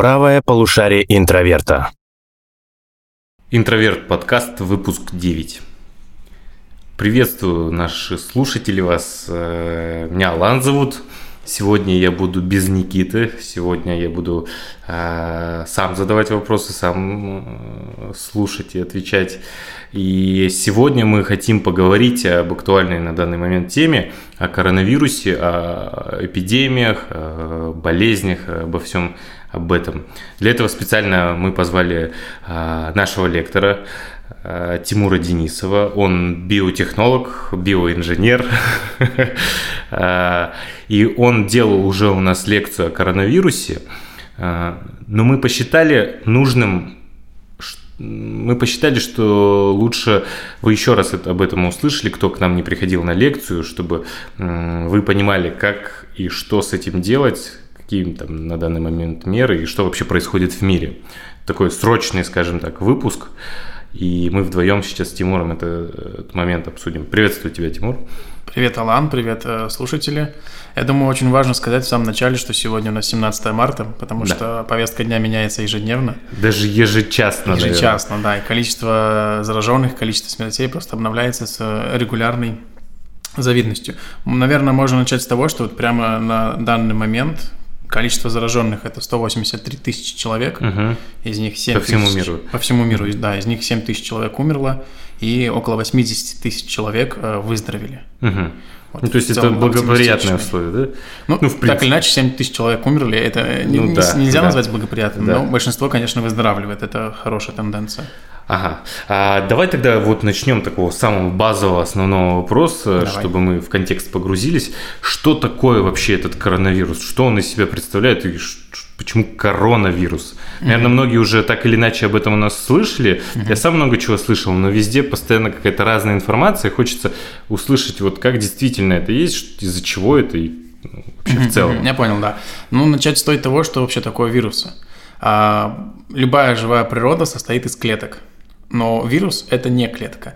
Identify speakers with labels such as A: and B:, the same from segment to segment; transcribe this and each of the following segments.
A: Правое полушарие интроверта.
B: Интроверт подкаст, выпуск 9. Приветствую наши слушатели вас. э, Меня Алан зовут. Сегодня я буду без Никиты. Сегодня я буду э, сам задавать вопросы, сам э, слушать и отвечать. И сегодня мы хотим поговорить об актуальной на данный момент теме, о коронавирусе, о эпидемиях, о болезнях, обо всем об этом. Для этого специально мы позвали э, нашего лектора э, Тимура Денисова. Он биотехнолог, биоинженер. Э, И он делал уже у нас лекцию о коронавирусе. Но мы посчитали нужным мы посчитали, что лучше вы еще раз об этом услышали, кто к нам не приходил на лекцию, чтобы вы понимали, как и что с этим делать, какие там на данный момент меры и что вообще происходит в мире. Такой срочный, скажем так, выпуск. И мы вдвоем сейчас с Тимуром это, этот момент обсудим. Приветствую тебя, Тимур.
C: Привет, Алан, привет, э, слушатели. Я думаю, очень важно сказать в самом начале, что сегодня у нас 17 марта, потому
B: Да.
C: что повестка дня меняется ежедневно,
B: Даже ежечасно. наверное.
C: ежечасно, да, и количество зараженных, количество смертей просто обновляется с э, регулярной завидностью. Наверное, можно начать с того, что вот прямо на данный момент количество зараженных это 183 тысячи человек,
B: Мгм.
C: из них 7
B: По всему
C: тысяч-
B: миру.
C: По всему миру, да, из них 7 тысяч человек умерло, и около 80 тысяч человек э, выздоровели.
B: Мгм.
C: Вот
B: Ну, то есть это благоприятные условия, да?
C: Ну,
B: Ну, в
C: так
B: принципе.
C: или иначе, 7 тысяч человек умерли, это
B: Ну
C: не-
B: да,
C: нельзя
B: да.
C: назвать благоприятным,
B: Да.
C: но большинство, конечно, выздоравливает, это хорошая тенденция.
B: Ага. А давай тогда вот начнем такого самого базового основного вопроса,
C: Давай.
B: чтобы мы в контекст погрузились. Что такое вообще этот коронавирус? Что он из себя представляет и почему коронавирус? Наверное, многие уже так или иначе об этом у нас слышали. Я сам много чего слышал, но везде постоянно какая-то разная информация. Хочется услышать, вот как действительно это есть, из-за чего это и ну, вообще в целом.
C: Я понял, да. Ну, начать стоит того, что вообще такое вирусы. А, любая живая природа состоит из клеток, но вирус – это не клетка.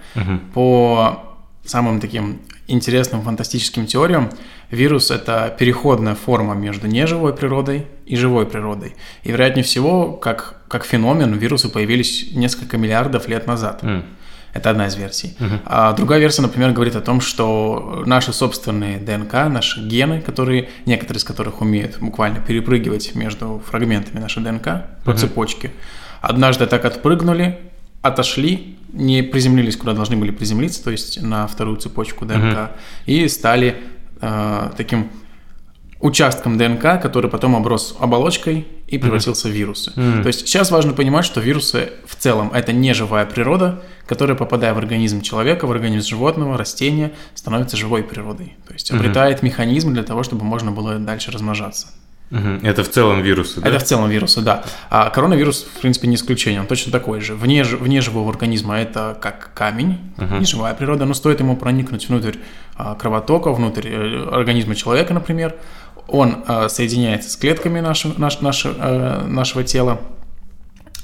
C: По самым таким интересным фантастическим теориям, вирус – это переходная форма между неживой природой и живой природой. И, вероятнее всего, как, как феномен, вирусы появились несколько миллиардов лет назад.
B: М.
C: Это одна из версий. А другая версия, например, говорит о том, что наши собственные ДНК, наши гены, которые, некоторые из которых умеют буквально перепрыгивать между фрагментами нашей ДНК по цепочке, однажды так отпрыгнули, отошли, не приземлились, куда должны были приземлиться, то есть на вторую цепочку ДНК, и стали э, таким участком ДНК, который потом оброс оболочкой и превратился в вирусы. То есть сейчас важно понимать, что вирусы в целом это не живая природа, которая, попадая в организм человека, в организм животного, растения, становится живой природой. То есть обретает механизм для того, чтобы можно было дальше размножаться.
B: Это в целом вирусы, да?
C: Это в целом вирусы, да. А коронавирус, в принципе, не исключение, он точно такой же. Вне, вне живого организма это как камень, не живая природа, но стоит ему проникнуть внутрь а, кровотока, внутрь э, организма человека, например, он а, соединяется с клетками нашего, наш- наше- э, нашего тела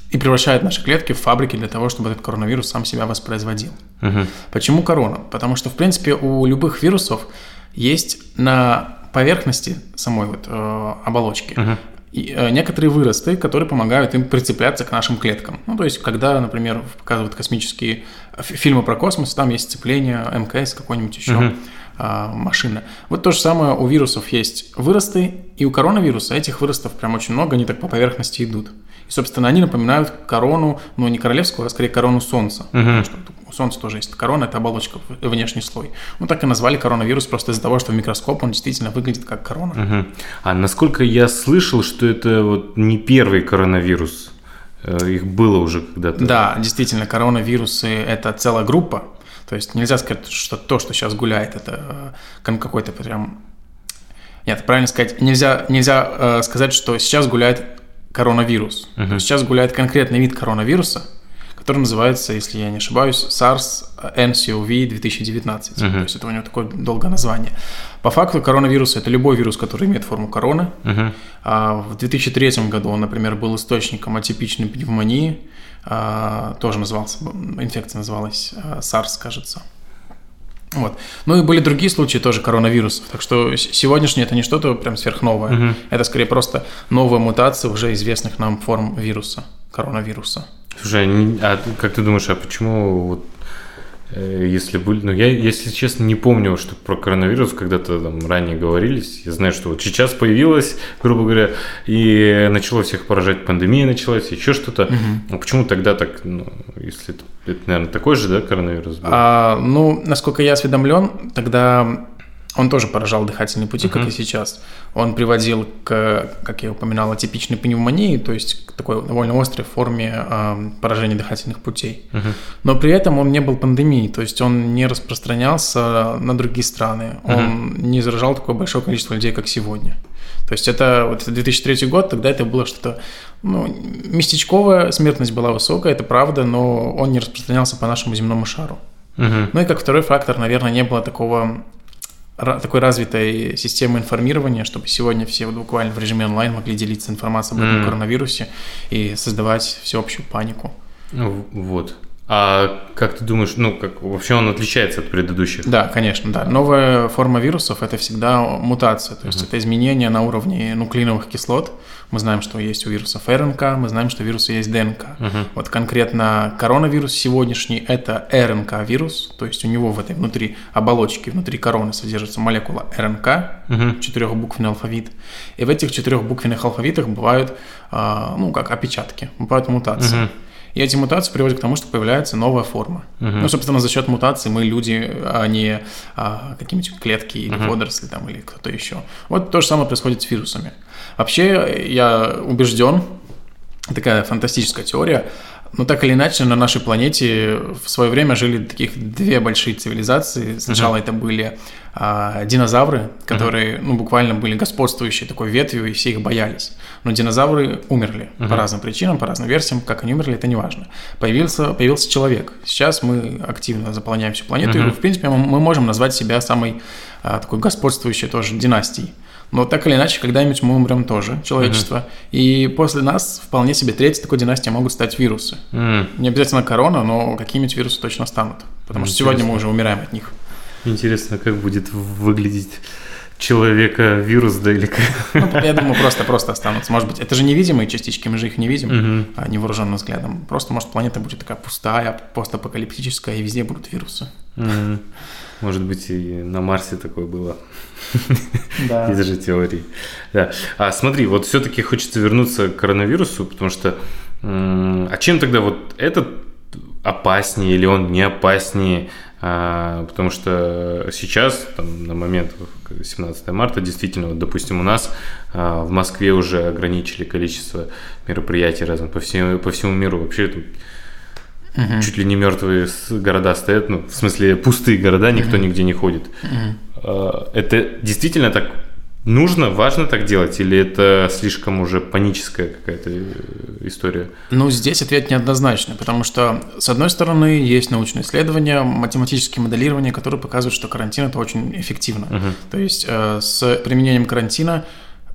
C: и превращает наши клетки в фабрики для того, чтобы этот коронавирус сам себя воспроизводил.
B: Мгм.
C: Почему корона? Потому что, в принципе, у любых вирусов есть на поверхности самой вот, э, оболочки и, э, некоторые выросты, которые помогают им прицепляться к нашим клеткам. Ну, то есть, когда, например, показывают космические фи- фильмы про космос, там есть сцепление МКС, какой-нибудь еще а, машина. Вот то же самое у вирусов есть выросты, и у коронавируса этих выростов прям очень много, они так по поверхности идут. И, собственно, они напоминают корону, ну, не королевскую, а скорее корону Солнца. Потому что у Солнца тоже есть корона, это оболочка, внешний слой. Ну, так и назвали коронавирус просто из-за того, что в микроскоп он действительно выглядит как корона.
B: Мгм. А насколько я слышал, что это вот не первый коронавирус, Э, их было уже когда-то.
C: Да, действительно, коронавирусы – это целая группа. То есть нельзя сказать, что то, что сейчас гуляет, это э, какой-то прям... Нет, правильно сказать, нельзя, нельзя э, сказать, что сейчас гуляет коронавирус. Есть сейчас гуляет конкретный вид коронавируса, который называется, если я не ошибаюсь, SARS-NCoV 2019. То есть это у него такое долгое название. По факту коронавирус – это любой вирус, который имеет форму короны. А В 2003 году он, например, был источником атипичной пневмонии, а, тоже назывался, инфекция называлась а, SARS, кажется. Вот. Ну и были другие случаи тоже коронавирусов. Так что сегодняшний это не что-то прям сверхновое. Угу. Это скорее просто новая мутация уже известных нам форм вируса, коронавируса.
B: Слушай, а как ты думаешь, а почему вот если были, ну я, если честно, не помню, что про коронавирус когда-то там ранее говорились. Я знаю, что вот сейчас появилась, грубо говоря, и начало всех поражать пандемия началась, еще что-то. Угу. А почему тогда так, ну, если это, это, наверное, такой же, да, коронавирус был?
C: А, ну, насколько я осведомлен, тогда он тоже поражал дыхательные пути, uh-huh. как и сейчас. Он приводил к, как я упоминал, атипичной пневмонии, то есть к такой довольно острой форме э, поражения дыхательных путей. Uh-huh. Но при этом он не был пандемией, то есть он не распространялся на другие страны. Uh-huh. Он не заражал такое большое количество людей, как сегодня. То есть это вот 2003 год, тогда это было что-то, ну, местечковая смертность была высокая, это правда, но он не распространялся по нашему земному шару. Uh-huh. Ну и как второй фактор, наверное, не было такого такой развитой системы информирования, чтобы сегодня все вот буквально в режиме онлайн могли делиться информацией об этом mm. коронавирусе и создавать всеобщую панику.
B: Ну, вот. А как ты думаешь, ну, как вообще он отличается от предыдущих?
C: Да, конечно, да. Новая форма вирусов – это всегда мутация, то есть uh-huh. это изменение на уровне нуклеиновых кислот. Мы знаем, что есть у вирусов РНК, мы знаем, что у вируса есть ДНК. Uh-huh. Вот конкретно коронавирус сегодняшний – это РНК-вирус, то есть у него в этой внутри оболочки, внутри короны содержится молекула РНК, uh-huh. четырехбуквенный алфавит. И в этих четырехбуквенных алфавитах бывают, а, ну, как опечатки, бывают мутации. Uh-huh. И эти мутации приводят к тому, что появляется новая форма. Угу. Ну, собственно, за счет мутаций мы люди, а не а, какие-нибудь клетки или угу. водоросли там, или кто-то еще. Вот то же самое происходит с вирусами. Вообще, я убежден, такая фантастическая теория, но так или иначе, на нашей планете в свое время жили таких две большие цивилизации. Сначала uh-huh. это были а, динозавры, которые uh-huh. ну, буквально были господствующей такой ветвью, и все их боялись. Но динозавры умерли uh-huh. по разным причинам, по разным версиям. Как они умерли, это не важно. Появился, появился человек. Сейчас мы активно заполняем всю планету, uh-huh. и, в принципе, мы, мы можем назвать себя самой а, такой господствующей тоже династией. Но так или иначе, когда-нибудь мы умрем тоже, человечество. Uh-huh. И после нас вполне себе третьей такой династии могут стать вирусы. Uh-huh. Не обязательно корона, но какие-нибудь вирусы точно станут. Потому что сегодня мы уже умираем от них.
B: Интересно, как будет выглядеть человека вирус, да или как?
C: Ну, я думаю, просто, просто останутся. Может быть, это же невидимые частички, мы же их не видим uh-huh. а невооруженным взглядом. Просто, может, планета будет такая пустая, постапокалиптическая, и везде будут вирусы.
B: Uh-huh. Может быть, и на Марсе такое было. Да. Из же теории. Да. А смотри, вот все-таки хочется вернуться к коронавирусу, потому что а чем тогда вот этот опаснее или он не опаснее? А, потому что сейчас, там, на момент 17 марта, действительно, вот, допустим, у нас а, в Москве уже ограничили количество мероприятий разных по всему, по всему миру. Вообще тут Угу. Чуть ли не мертвые города стоят, ну, в смысле, пустые города, никто угу. нигде не ходит. Угу. Это действительно так нужно, важно так делать, или это слишком уже паническая какая-то э, история?
C: Ну, здесь ответ неоднозначный, потому что, с одной стороны, есть научные исследования, математические моделирования, которые показывают, что карантин это очень эффективно. Угу. То есть э, с применением карантина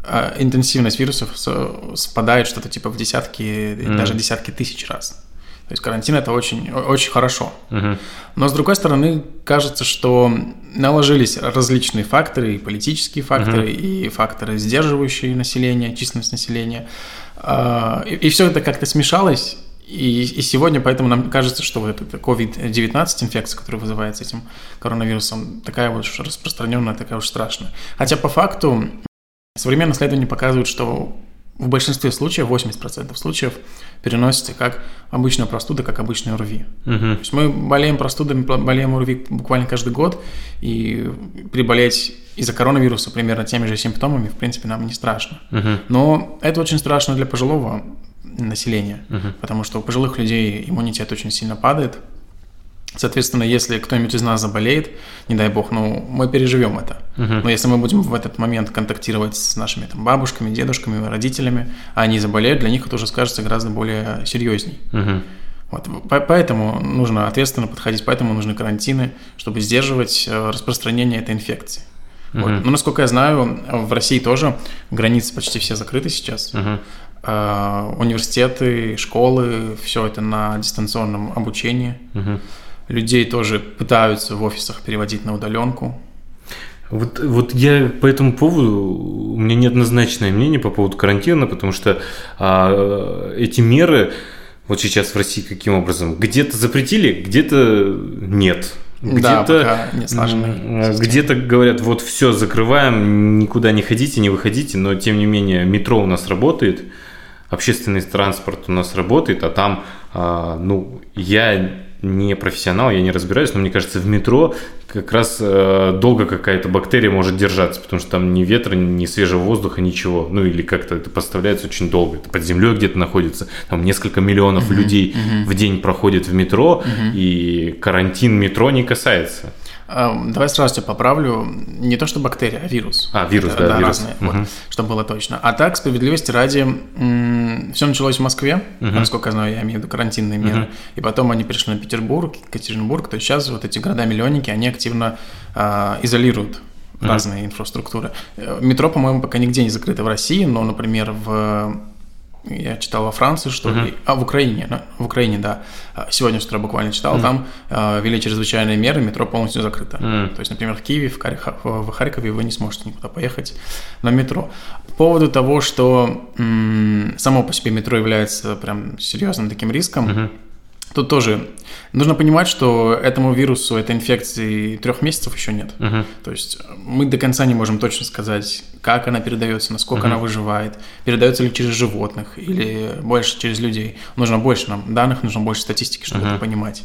C: э, интенсивность вирусов спадает что-то типа в десятки, mm. даже десятки тысяч раз. То есть карантин это очень, очень хорошо. Угу. Но с другой стороны, кажется, что наложились различные факторы, и политические факторы, угу. и факторы, сдерживающие население, численность населения. А, и, и все это как-то смешалось. И, и сегодня поэтому нам кажется, что вот эта COVID-19 инфекция, которая вызывается этим коронавирусом, такая вот распространенная, такая уж страшная. Хотя по факту современные исследования показывают, что в большинстве случаев, 80% случаев, переносится как обычная простуда, как обычный ОРВИ. Угу. То есть мы болеем простудами, болеем ОРВИ буквально каждый год, и приболеть из-за коронавируса примерно теми же симптомами, в принципе, нам не страшно. Угу. Но это очень страшно для пожилого населения, угу. потому что у пожилых людей иммунитет очень сильно падает, Соответственно, если кто-нибудь из нас заболеет, не дай бог, ну, мы переживем это. Uh-huh. Но если мы будем в этот момент контактировать с нашими там, бабушками, дедушками, родителями, а они заболеют, для них это уже скажется гораздо более серьезней. Uh-huh. Вот, поэтому нужно ответственно подходить, поэтому нужны карантины, чтобы сдерживать э, распространение этой инфекции. Uh-huh. Вот. Но насколько я знаю, в России тоже границы почти все закрыты сейчас. Uh-huh. Университеты, школы, все это на дистанционном обучении. Uh-huh. Людей тоже пытаются в офисах переводить на удаленку.
B: Вот, вот я по этому поводу, у меня неоднозначное мнение по поводу карантина, потому что а, эти меры, вот сейчас в России каким образом, где-то запретили, где-то нет. Где-то, да, где-то говорят, вот все, закрываем, никуда не ходите, не выходите, но тем не менее метро у нас работает, общественный транспорт у нас работает, а там, а, ну, я не профессионал, я не разбираюсь, но мне кажется, в метро как раз э, долго какая-то бактерия может держаться, потому что там ни ветра, ни свежего воздуха, ничего. Ну или как-то это поставляется очень долго. Это под землей где-то находится. Там несколько миллионов uh-huh, людей uh-huh. в день проходит в метро, uh-huh. и карантин метро не касается.
C: Эм, давай сразу тебя поправлю. Не то, что бактерия, а вирус.
B: А, вирус, да, да вирус.
C: разные, угу. вот, чтобы было точно. А так, справедливости ради, все началось в Москве, угу. насколько я знаю, я имею в виду карантинные меры. Угу. И потом они перешли на Петербург, Екатеринбург. То есть сейчас вот эти города-миллионники, они активно э, изолируют mm разные инфраструктуры. Э, метро, по-моему, пока нигде не закрыто в России, но, например, в я читал во Франции, что ли, uh-huh. а в Украине, в Украине, да, а, сегодня с утра буквально читал, uh-huh. там э, ввели чрезвычайные меры, метро полностью закрыто. Uh-huh. То есть, например, в Киеве, в, Карих, в Харькове вы не сможете никуда поехать на метро. По поводу того, что м- само по себе метро является прям серьезным таким риском, uh-huh. Тут тоже нужно понимать, что этому вирусу, этой инфекции трех месяцев еще нет. Uh-huh. То есть мы до конца не можем точно сказать, как она передается, насколько uh-huh. она выживает, передается ли через животных или больше через людей. Нужно больше нам данных, нужно больше статистики, чтобы uh-huh. это понимать.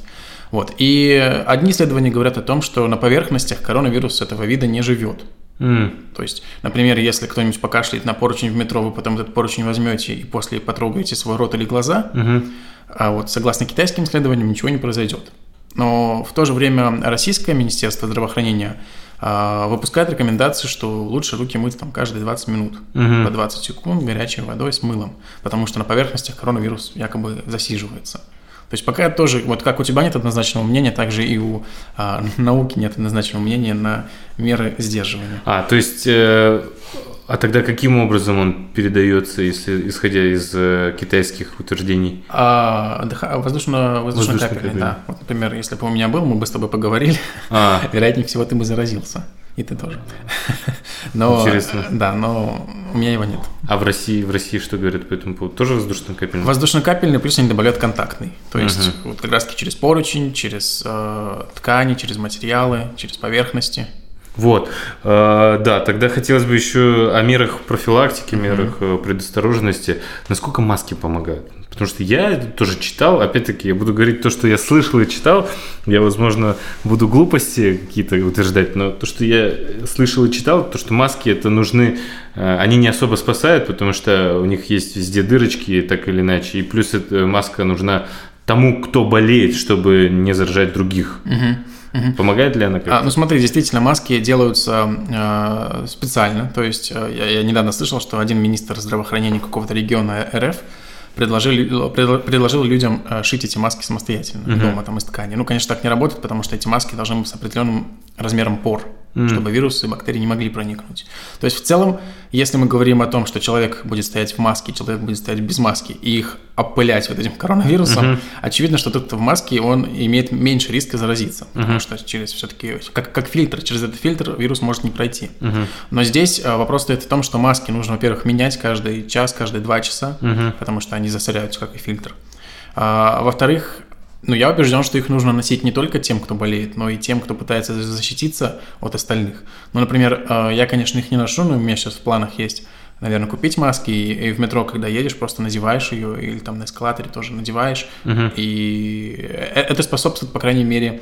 C: Вот. И одни исследования говорят о том, что на поверхностях коронавирус этого вида не живет. Mm. То есть, например, если кто-нибудь покашляет на поручень в метро, вы потом этот поручень возьмете и после потрогаете свой рот или глаза, mm-hmm. а вот согласно китайским исследованиям ничего не произойдет. Но в то же время Российское Министерство здравоохранения а, выпускает рекомендации, что лучше руки мыть там каждые 20 минут, угу. по 20 секунд горячей водой с мылом, потому что на поверхностях коронавирус якобы засиживается. То есть пока тоже, вот как у тебя нет однозначного мнения, так же и у а, науки нет однозначного мнения на меры сдерживания.
B: А, то есть, э, а тогда каким образом он передается, если исходя из э, китайских утверждений?
C: А, воздушно, воздушно капельный, да. Вот, например, если бы у меня был, мы бы с тобой поговорили, а. вероятнее всего ты бы заразился. И ты тоже. Но, Интересно. Да, но у меня его нет.
B: А в России, в России что говорят по этому поводу? Тоже воздушно-капельный?
C: Воздушно-капельный, плюс они добавляют контактный. То есть uh-huh. вот как раз-таки через поручень, через э, ткани, через материалы, через поверхности.
B: Вот, э, да, тогда хотелось бы еще о мерах профилактики, мерах uh-huh. предосторожности. Насколько маски помогают? Потому что я тоже читал, опять-таки, я буду говорить то, что я слышал и читал. Я, возможно, буду глупости какие-то утверждать, но то, что я слышал и читал, то, что маски это нужны, э, они не особо спасают, потому что у них есть везде дырочки, так или иначе. И плюс эта маска нужна тому, кто болеет, чтобы не заражать других. Угу. Угу. Помогает ли она как-то?
C: А, ну смотри, действительно, маски делаются э, специально. То есть э, я, я недавно слышал, что один министр здравоохранения какого-то региона РФ предложили, предложил людям э, шить эти маски самостоятельно uh-huh. дома там из ткани. Ну, конечно, так не работает, потому что эти маски должны быть с определенным размером пор mm. чтобы вирусы и бактерии не могли проникнуть. То есть в целом, если мы говорим о том, что человек будет стоять в маске, человек будет стоять без маски, и их опылять вот этим коронавирусом, uh-huh. очевидно, что тот, кто в маске, он имеет меньше риска заразиться, uh-huh. потому что через все-таки, как, как фильтр, через этот фильтр вирус может не пройти. Uh-huh. Но здесь э, вопрос стоит в том, что маски нужно, во-первых, менять каждый час, каждые два часа, uh-huh. потому что они засоряются, как и фильтр. А, во-вторых, но я убежден, что их нужно носить не только тем, кто болеет, но и тем, кто пытается защититься от остальных. Ну, например, э, я, конечно, их не ношу, но у меня сейчас в планах есть, наверное, купить маски, и в метро, когда едешь, просто надеваешь ее, или там на эскалаторе тоже надеваешь, угу. и э, это способствует, по крайней мере,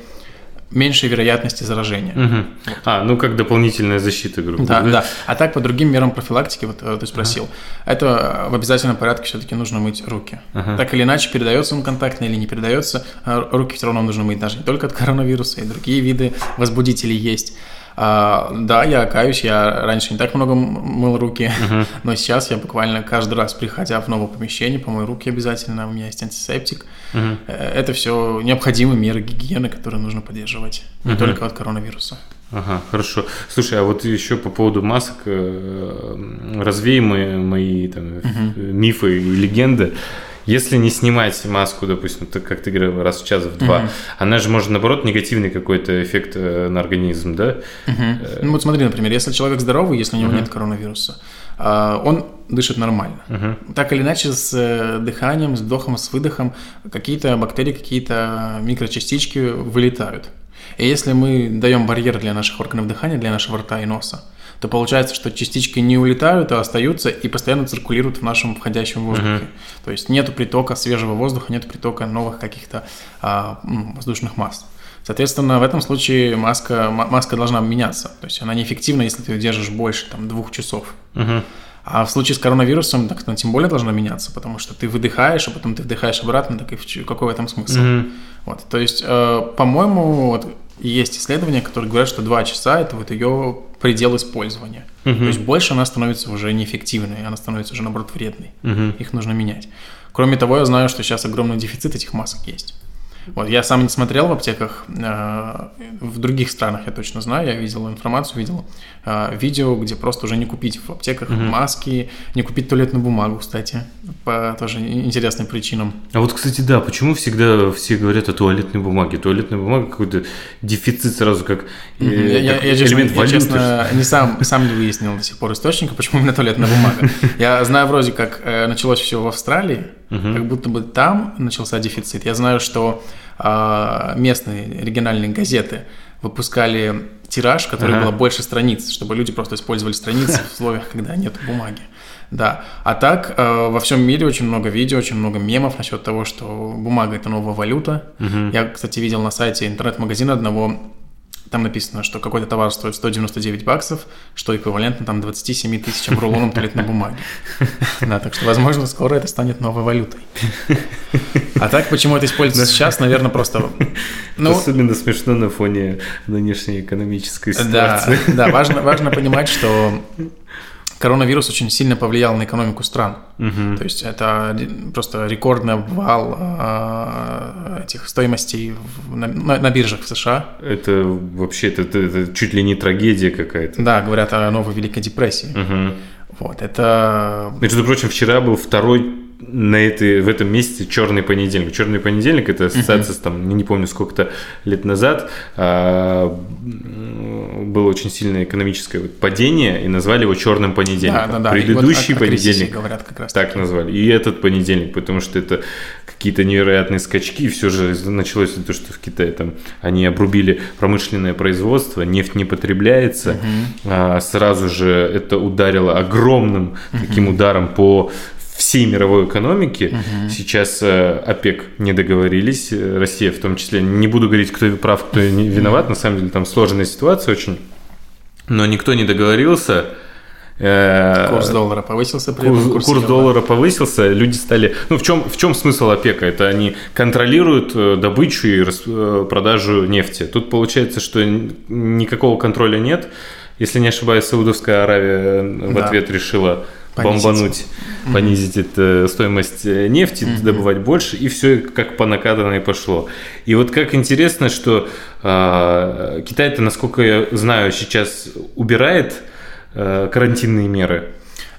C: меньшей вероятности заражения. Угу.
B: А, ну как дополнительная защита, грубо
C: говоря. Да, да. А так по другим мерам профилактики, вот э, ты спросил, ага. это в обязательном порядке все-таки нужно мыть руки. Ага. Так или иначе, передается он контактно или не передается, а руки все равно нужно мыть даже не только от коронавируса, и другие виды возбудителей есть. А, да, я каюсь, я раньше не так много мыл руки, uh-huh. но сейчас я буквально каждый раз, приходя в новое помещение, помою руки обязательно, у меня есть антисептик. Uh-huh. Это все необходимые меры гигиены, которые нужно поддерживать, не uh-huh. только от коронавируса.
B: Ага, хорошо. Слушай, а вот еще по поводу масок, э, развей мои, там, uh-huh. мифы и легенды. Если не снимать маску, допустим, так как ты говорил, раз в час, в два, угу. она же может, наоборот, негативный какой-то эффект э, на организм, да?
C: Угу. Ну вот смотри, например, если человек здоровый, если у него угу. нет коронавируса, а, он дышит нормально. Угу. Так или иначе, с э, дыханием, с вдохом, с выдохом какие-то бактерии, какие-то микрочастички вылетают. И если мы даем барьер для наших органов дыхания, для нашего рта и носа, то получается, что частички не улетают, а остаются и постоянно циркулируют в нашем входящем воздухе. Uh-huh. То есть нет притока свежего воздуха, нет притока новых каких-то а, воздушных масс. Соответственно, в этом случае маска, маска должна меняться. То есть она неэффективна, если ты ее держишь больше там, двух часов. Uh-huh. А в случае с коронавирусом, так она тем более должна меняться, потому что ты выдыхаешь, а потом ты вдыхаешь обратно, так и в, какой в этом смысл? Mm-hmm. Вот, то есть, э, по-моему, вот, есть исследования, которые говорят, что 2 часа – это вот ее предел использования. Угу. То есть больше она становится уже неэффективной, она становится уже, наоборот, вредной. Угу. Их нужно менять. Кроме того, я знаю, что сейчас огромный дефицит этих масок есть. Вот, я сам не смотрел в аптеках, э, в других странах я точно знаю, я видел информацию, видел э, видео, где просто уже не купить в аптеках угу. маски, не купить туалетную бумагу, кстати, по тоже интересным причинам.
B: А вот, кстати, да, почему всегда все говорят о туалетной бумаге? Туалетная бумага какой-то дефицит сразу как,
C: э, я, как я, я, элемент честно, Я, честно, не сам, сам не выяснил до сих пор источника, почему именно туалетная бумага. Я знаю вроде как началось все в Австралии, угу. как будто бы там начался дефицит. Я знаю, что э, местные региональные газеты выпускали тираж, который ага. было больше страниц, чтобы люди просто использовали страницы в условиях, когда нет бумаги. Да. А так, э, во всем мире очень много видео, очень много мемов насчет того, что бумага это новая валюта. Угу. Я, кстати, видел на сайте интернет-магазина одного там написано, что какой-то товар стоит 199 баксов, что эквивалентно там 27 тысячам рулонам туалетной бумаги. Да, так что, возможно, скоро это станет новой валютой. А так, почему это используется сейчас, наверное, просто...
B: Ну, Особенно смешно на фоне нынешней экономической ситуации.
C: Да, да важно, важно понимать, что коронавирус очень сильно повлиял на экономику стран. Угу. То есть это просто рекордный обвал э, этих стоимостей в, на, на биржах в США.
B: Это вообще это, это, это чуть ли не трагедия какая-то.
C: Да, говорят о новой Великой депрессии. Угу. Вот, это...
B: Между прочим, вчера был второй на этой, в этом месяце черный понедельник. Черный понедельник это ассоциация, uh-huh. там, не помню, сколько-то лет назад а, было очень сильное экономическое падение, и назвали его черным понедельником. Да, да, да. Предыдущий вот понедельник говорят как раз так назвали. И этот понедельник, потому что это какие-то невероятные скачки. Все же началось то, что в Китае там они обрубили промышленное производство, нефть не потребляется. Uh-huh. А, сразу же это ударило огромным uh-huh. таким ударом по всей мировой экономики. Угу. Сейчас э, ОПЕК не договорились, э, Россия в том числе. Не буду говорить, кто прав, кто не виноват. На самом деле там сложная ситуация очень. Но никто не договорился.
C: Э, курс доллара повысился.
B: При курс, курс, курс доллара повысился. Люди стали. Ну в чем в чем смысл ОПЕКа? Это они контролируют добычу и продажу нефти. Тут получается, что никакого контроля нет. Если не ошибаюсь, Саудовская Аравия в да. ответ решила понизить. бомбануть, mm-hmm. понизить это, стоимость э, нефти, mm-hmm. добывать больше, и все как по накатанной пошло. И вот как интересно, что э, Китай-то, насколько я знаю, сейчас убирает э, карантинные меры.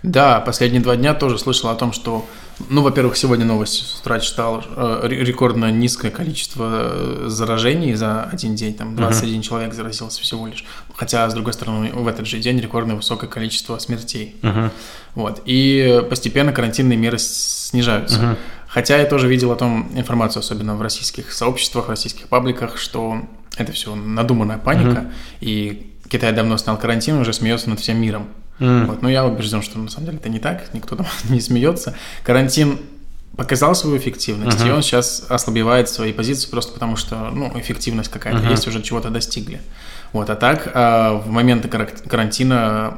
C: Да, последние два дня тоже слышал о том, что ну, во-первых, сегодня новость с утра читал. Э, рекордно низкое количество э, заражений за один день. Там 21 uh-huh. человек заразился всего лишь. Хотя, с другой стороны, в этот же день рекордно высокое количество смертей. Uh-huh. Вот. И постепенно карантинные меры снижаются. Uh-huh. Хотя я тоже видел о том информацию, особенно в российских сообществах, в российских пабликах, что это все надуманная паника, uh-huh. и Китай давно снял карантин, уже смеется над всем миром. Mm. Вот, но я убежден, что на самом деле это не так, никто там не смеется. Карантин показал свою эффективность, uh-huh. и он сейчас ослабевает свои позиции просто потому, что ну, эффективность какая-то uh-huh. есть, уже чего-то достигли. Вот, а так а, в моменты карантина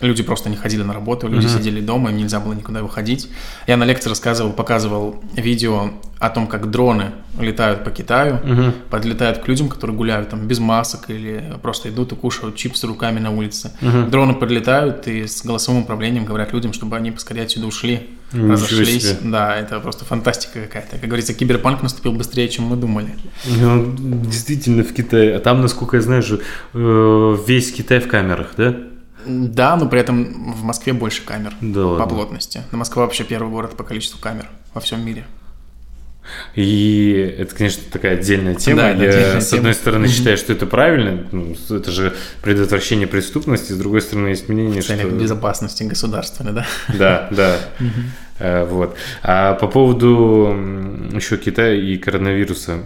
C: Люди просто не ходили на работу, люди uh-huh. сидели дома, им нельзя было никуда выходить. Я на лекции рассказывал, показывал видео о том, как дроны летают по Китаю, uh-huh. подлетают к людям, которые гуляют там без масок или просто идут и кушают чипсы руками на улице. Uh-huh. Дроны подлетают и с голосовым управлением говорят людям, чтобы они поскорее отсюда ушли, Ничего разошлись. Себе. Да, это просто фантастика какая-то. Как говорится, киберпанк наступил быстрее, чем мы думали.
B: Ну, действительно, в Китае. А там, насколько я знаю, же э, весь Китай в камерах, да?
C: Да, но при этом в Москве больше камер
B: Да
C: по
B: ладно.
C: плотности. Но Москва вообще первый город по количеству камер во всем мире.
B: И это, конечно, такая отдельная тема.
C: Да,
B: Я,
C: отдельная
B: с
C: тема.
B: одной стороны, считаю, что это правильно. ну, это же предотвращение преступности. С другой стороны, есть мнение,
C: В целях
B: что...
C: безопасности государственной, да?
B: Да, да. Э, Вот. А по поводу еще Китая и коронавируса.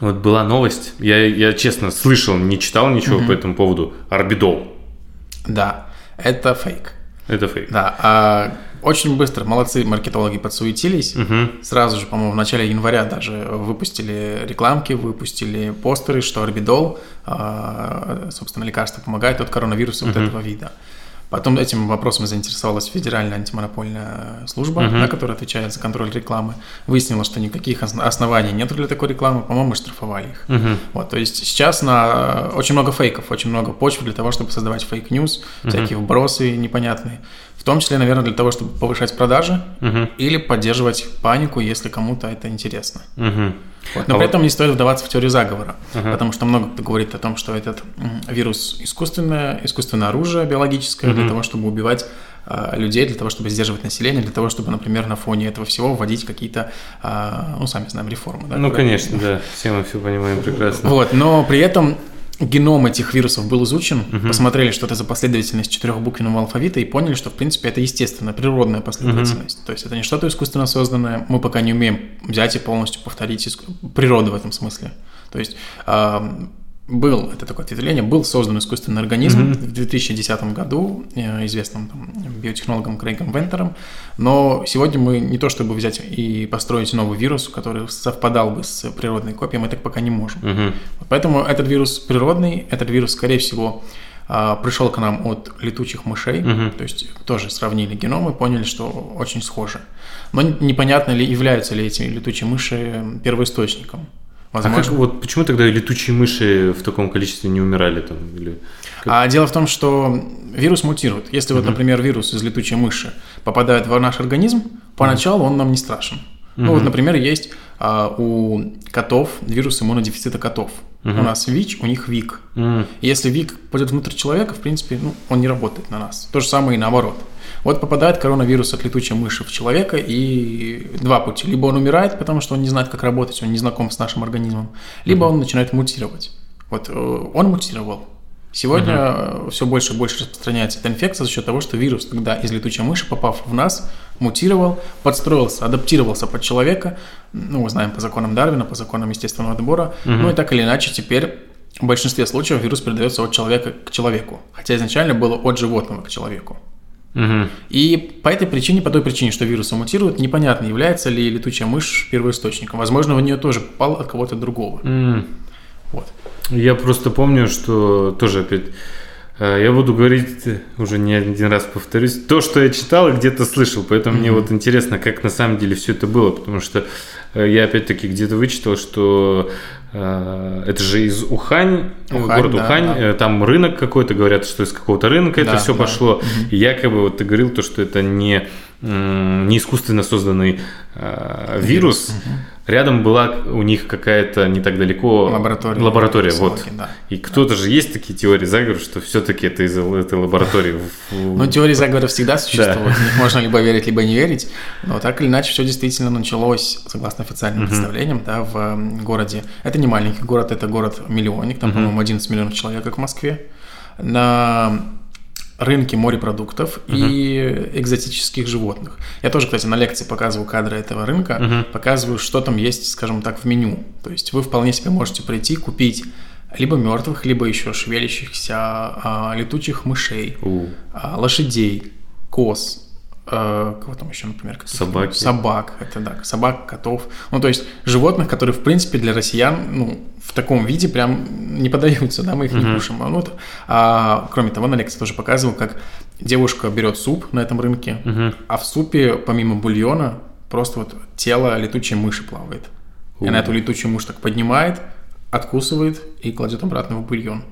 B: Вот была новость. Я, я честно слышал, не читал ничего по этому поводу. Орбидол.
C: Да, это фейк.
B: Это фейк.
C: Да, а очень быстро молодцы маркетологи подсуетились. Сразу же, по-моему, в начале января даже выпустили рекламки, выпустили постеры, что орбидол, а, собственно, лекарство помогает от коронавируса вот этого вида. Потом этим вопросом заинтересовалась Федеральная антимонопольная служба, да, которая отвечает за контроль рекламы. Выяснила, что никаких ос- оснований нет для такой рекламы, по-моему, штрафовали их. Вот, то есть сейчас на очень много фейков, очень много почв для того, чтобы создавать fake news, всякие вбросы непонятные. В том числе, наверное, для того, чтобы повышать продажи или поддерживать панику, если кому-то это интересно.
B: Мгм.
C: Вот, Но
B: А
C: при
B: вот-
C: этом не стоит вдаваться в теорию заговора, потому что много кто говорит о том, что этот вирус искусственное, искусственное оружие биологическое для того, чтобы убивать а, людей, для того, чтобы сдерживать население, для того, чтобы, например, на фоне этого всего вводить какие-то, а, ну, сами знаем, реформы. да,
B: Ну,
C: которые-
B: конечно, да. Все мы все понимаем прекрасно.
C: Вот, но при этом геном этих вирусов был изучен, посмотрели, что это за последовательность четырехбуквенного алфавита и поняли, что, в принципе, это естественная, природная последовательность. То есть это не что-то искусственно созданное, мы пока не умеем взять и полностью повторить иск- природу в этом смысле. То есть ам, был, это такое ответвление, был создан искусственный организм в 2010 году э, известным там, биотехнологом Крейгом Вентером, но сегодня мы не то чтобы взять и построить новый вирус, который совпадал бы с природной копией, мы так пока не можем. Вот Поэтому этот вирус природный, этот вирус, скорее всего, а, пришел к нам от летучих мышей, то есть тоже сравнили геномы, поняли, что очень схожи. Но непонятно ли, являются ли эти летучие мыши первоисточником.
B: А как
C: Возможно.
B: вот почему тогда летучие мыши в таком количестве не умирали там? Или... как-
C: А дело в том, что вирус мутирует. Если вот, например, вирус из летучей мыши попадает в наш организм, поначалу он нам не страшен. Ну вот, например, есть а, у котов вирус иммунодефицита котов. У нас ВИЧ, у них ВИК.
B: М,
C: Если ВИК пойдет внутрь человека, в принципе, ну, он не работает на нас. То же самое и наоборот. Вот попадает коронавирус от летучей мыши в человека, и два пути. Либо он умирает, потому что он не знает, как работать, он не знаком с нашим организмом, либо он начинает мутировать. Вот э, он мутировал. Сегодня все больше и больше распространяется эта инфекция за счет того, что вирус тогда из летучей мыши, попав в нас, мутировал, подстроился, адаптировался под человека. Ну, мы знаем по законам Дарвина, по законам естественного отбора. Ну и так или иначе теперь в большинстве случаев вирус передается от человека к человеку, хотя изначально было от животного к человеку.
B: Мгм.
C: И по этой причине, по той причине, что вирусы мутируют, непонятно, является ли летучая мышь первоисточником. Возможно, в нее тоже попал от кого-то другого.
B: М.
C: Вот.
B: Я просто помню, что тоже опять я буду говорить, э, уже не один раз повторюсь, то, что я читал и где-то слышал, поэтому мне вот интересно, как на самом деле все это было, потому что э, я опять-таки где-то вычитал, что э, это же из Ухань, э,
C: Ухань,
B: город
C: да,
B: Ухань,
C: да.
B: там рынок какой-то, говорят, что из какого-то рынка это
C: Да,
B: все
C: да.
B: пошло, и якобы вот ты говорил то, что это не, не искусственно созданный э, вирус, рядом была у них какая-то не так далеко
C: Лаборатория.
B: лаборатория, вот.
C: Да.
B: И кто-то же есть такие теории заговора, что все-таки это из этой лаборатории.
C: Ну, теории заговора всегда существуют, в них можно либо верить, либо не верить, но так или иначе все действительно началось, согласно официальным представлениям, да, в городе. Это не маленький город, это город-миллионник, там, по-моему, 11 миллионов человек, как в Москве. На рынке морепродуктов и экзотических животных. Я тоже, кстати, на лекции показываю кадры этого рынка, показываю, что там есть, скажем так, в меню. То есть вы вполне себе можете прийти, купить либо мертвых, либо еще шевелящихся а, летучих мышей,
B: У.
C: а, лошадей, коз, э, кого там еще, например?
B: Собаки.
C: Собак, это да, собак, котов. Ну, то есть животных, которые, в принципе, для россиян, ну, в таком виде прям не поддаются, да, мы их не кушаем. Ну, это- а, кроме того, на лекции тоже показывал, как девушка берет суп на этом рынке, а в супе, помимо бульона, просто вот тело летучей мыши плавает. И она эту летучую мышь так поднимает, откусывает и кладет обратно в бульон.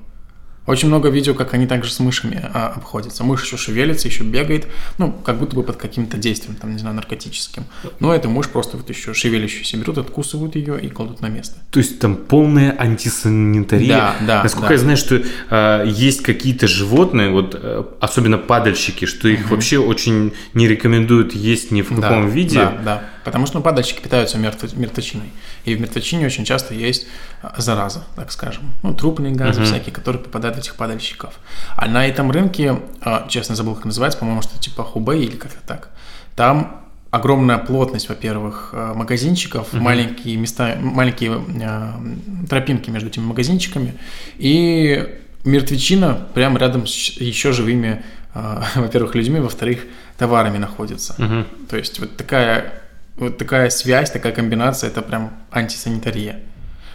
C: Очень много видео, как они также с мышами а, обходятся. Мышь еще шевелится, еще бегает, ну, как будто бы под каким-то действием, там, не знаю, наркотическим. Но эта мышь просто вот еще шевелящуюся берут, откусывают ее и кладут на место.
B: То есть там полная антисанитария.
C: Да, да.
B: Насколько
C: да.
B: я знаю, что э, есть какие-то животные, вот э, особенно падальщики, что их вообще очень не рекомендуют есть ни в каком
C: да,
B: виде.
C: Да, да. Потому что ну, падальщики питаются мертв... мертвечиной. И в мертвечине очень часто есть а, зараза, так скажем. Ну, трупные газы
B: Мгм.
C: всякие, которые попадают в этих падальщиков. А на этом рынке, а, честно забыл, как называется, по-моему, что типа Хубэй или как-то так. Там огромная плотность, во-первых, а, магазинчиков, маленькие места, маленькие тропинки между этими магазинчиками, и мертвечина прямо рядом с еще живыми, во-первых, людьми, во-вторых, товарами находится.
B: Мгм.
C: То есть вот такая, вот такая связь, такая комбинация, это прям антисанитария.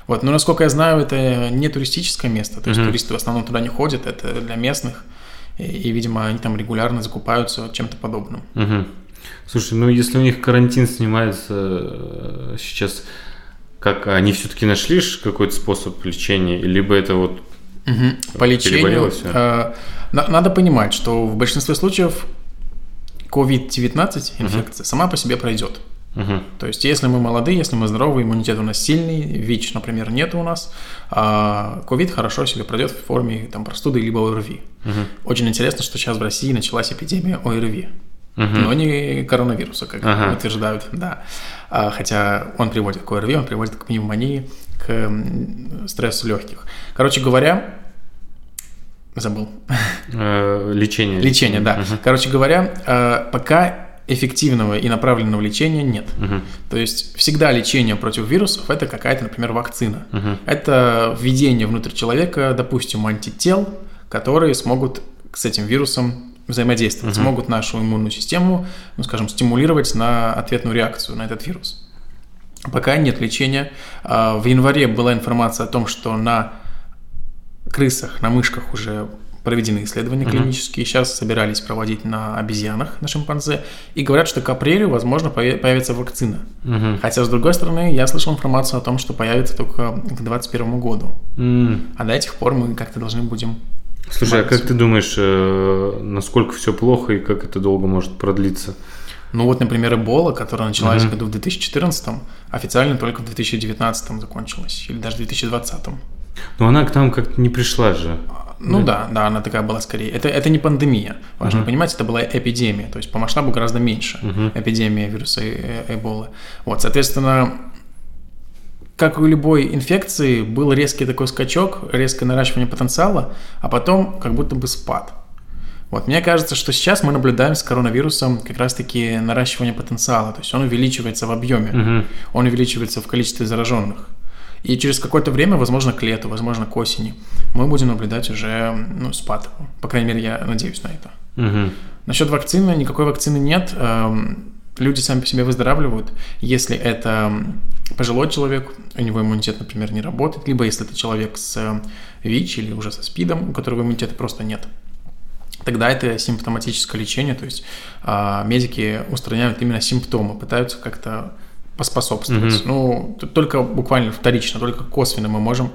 C: Вот, но насколько я знаю, это не туристическое место, то есть
B: Мгм.
C: туристы в основном туда не ходят, это для местных, и, и, видимо, они там регулярно закупаются чем-то подобным.
B: Мгм. Слушай, ну если у них карантин снимается э, сейчас, как они все-таки нашли какой-то способ лечения, либо это вот
C: Мгм. По лечению э, на- надо понимать, что в большинстве случаев COVID-19 инфекция сама по себе пройдет.
B: Мгм,
C: То есть, если мы молодые, если мы здоровые, иммунитет у нас сильный, ВИЧ, например, нет у нас, а ковид хорошо себе пройдет в форме там, простуды либо ОРВИ.
B: мгм,
C: Очень интересно, что сейчас в России началась эпидемия ОРВИ,
B: мгм.
C: но не коронавируса, как
B: Ага.
C: утверждают, да. А, хотя он приводит к ОРВИ, он приводит к пневмонии, к стрессу легких. Короче говоря, забыл.
B: Э, лечение.
C: Лечение, да. Короче говоря, э, пока эффективного и направленного лечения нет.
B: мгм,
C: То есть всегда лечение против вирусов это какая-то, например, вакцина.
B: мгм.
C: Это введение внутрь человека, допустим, антител, которые смогут с этим вирусом взаимодействовать,
B: Мгм.
C: смогут нашу иммунную систему, ну, скажем, стимулировать на ответную реакцию на этот вирус. Пока нет лечения. А, В январе была информация о том, что на крысах, на мышках уже проведены исследования
B: Мгм.
C: клинические, сейчас собирались проводить на обезьянах, на шимпанзе, и говорят, что к апрелю, возможно, поя- появится вакцина.
B: Мгм.
C: Хотя, с другой стороны, я слышал информацию о том, что появится только к 2021 году.
B: М.
C: А до этих пор мы как-то должны будем...
B: Слушай, а как ты думаешь, э, насколько все плохо и как это долго может продлиться?
C: Ну вот, например, Эбола, которая началась
B: Мгм.
C: году в 2014, официально только в 2019 закончилась, или даже в 2020.
B: Но она к нам как-то не пришла же.
C: Ну да, да, она такая была скорее. Это, это не пандемия, важно
B: Мгм.
C: понимать, это была эпидемия, то есть по масштабу гораздо меньше
B: Мгм.
C: эпидемия вируса э- э- Эболы. Вот, соответственно, как у любой инфекции, был резкий такой скачок, резкое наращивание потенциала, а потом как будто бы спад. Вот, мне кажется, что сейчас мы наблюдаем с коронавирусом как раз-таки наращивание потенциала, то есть он увеличивается в объеме,
B: Мгм.
C: он увеличивается в количестве зараженных. И через какое-то время, возможно, к лету, возможно, к осени, мы будем наблюдать уже ну, спад. По крайней мере, я надеюсь на это.
B: Мгм.
C: Насчет вакцины, никакой вакцины нет. Эм, Люди сами по себе выздоравливают. Если это пожилой человек, у него иммунитет, например, не работает, либо если это человек с э, ВИЧ или уже со СПИДом, у которого иммунитета просто нет. Тогда это симптоматическое лечение, то есть а, медики устраняют именно симптомы, пытаются как-то поспособствовать.
B: Мгм.
C: Ну, только буквально вторично, только косвенно мы можем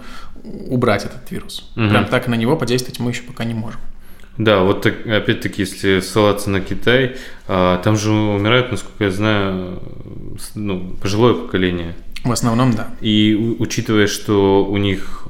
C: убрать этот вирус.
B: Мгм.
C: Прям так на него подействовать мы еще пока не можем.
B: Да, вот так, опять-таки, если ссылаться на Китай, а, там же умирают, насколько я знаю, ну, пожилое поколение.
C: В основном, да.
B: И учитывая, что у них,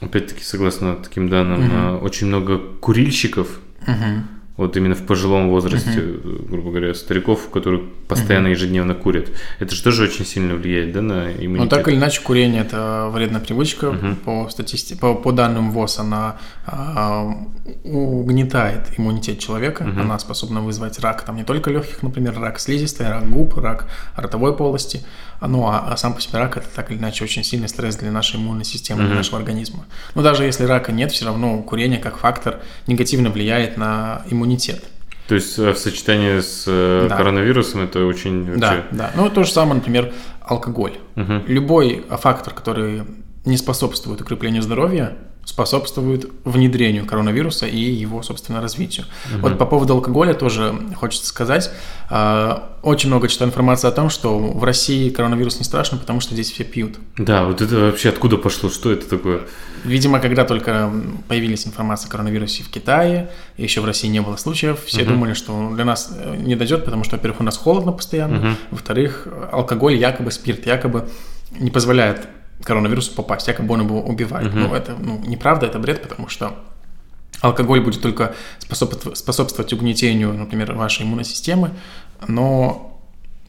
B: опять-таки, согласно таким данным, а, очень много курильщиков,
C: Мгм.
B: Вот именно в пожилом возрасте, э, грубо говоря, стариков, которые постоянно ежедневно курят. Это же тоже очень сильно влияет, да, на иммунитет?
C: Но так или иначе, курение это вредная привычка.
B: Мгм.
C: По статистике, по, по данным ВОЗ, она а, угнетает иммунитет человека.
B: Мгм.
C: Она способна вызвать рак, там не только легких, например, рак слизистой, рак губ, рак ротовой полости. А, Ну а, а сам по себе рак это так или иначе очень сильный стресс для нашей иммунной системы, для
B: Мгм.
C: нашего организма. Но даже если рака нет, все равно курение как фактор негативно влияет на иммунитет.
B: То есть э, в сочетании с э,
C: Да.
B: коронавирусом это очень
C: Да, да. Ну то же самое, например, алкоголь.
B: Мгм.
C: Любой фактор, который не способствует укреплению здоровья, способствуют внедрению коронавируса и его, собственно, развитию. Угу. Вот по поводу алкоголя тоже хочется сказать. А, очень много читаю информации о том, что в России коронавирус не страшно, потому что здесь все пьют.
B: Да, вот это вообще откуда пошло? Что это такое?
C: Видимо, когда только появились информация о коронавирусе в Китае, еще в России не было случаев, все угу. думали, что для нас э, не дойдет, потому что, во-первых, у нас холодно постоянно, угу. во-вторых, алкоголь, якобы спирт, якобы не позволяет коронавирусу попасть, якобы он его убивает. Угу. Но это ну, неправда, это бред, потому что алкоголь будет только способствовать, способствовать угнетению, например, вашей иммунной но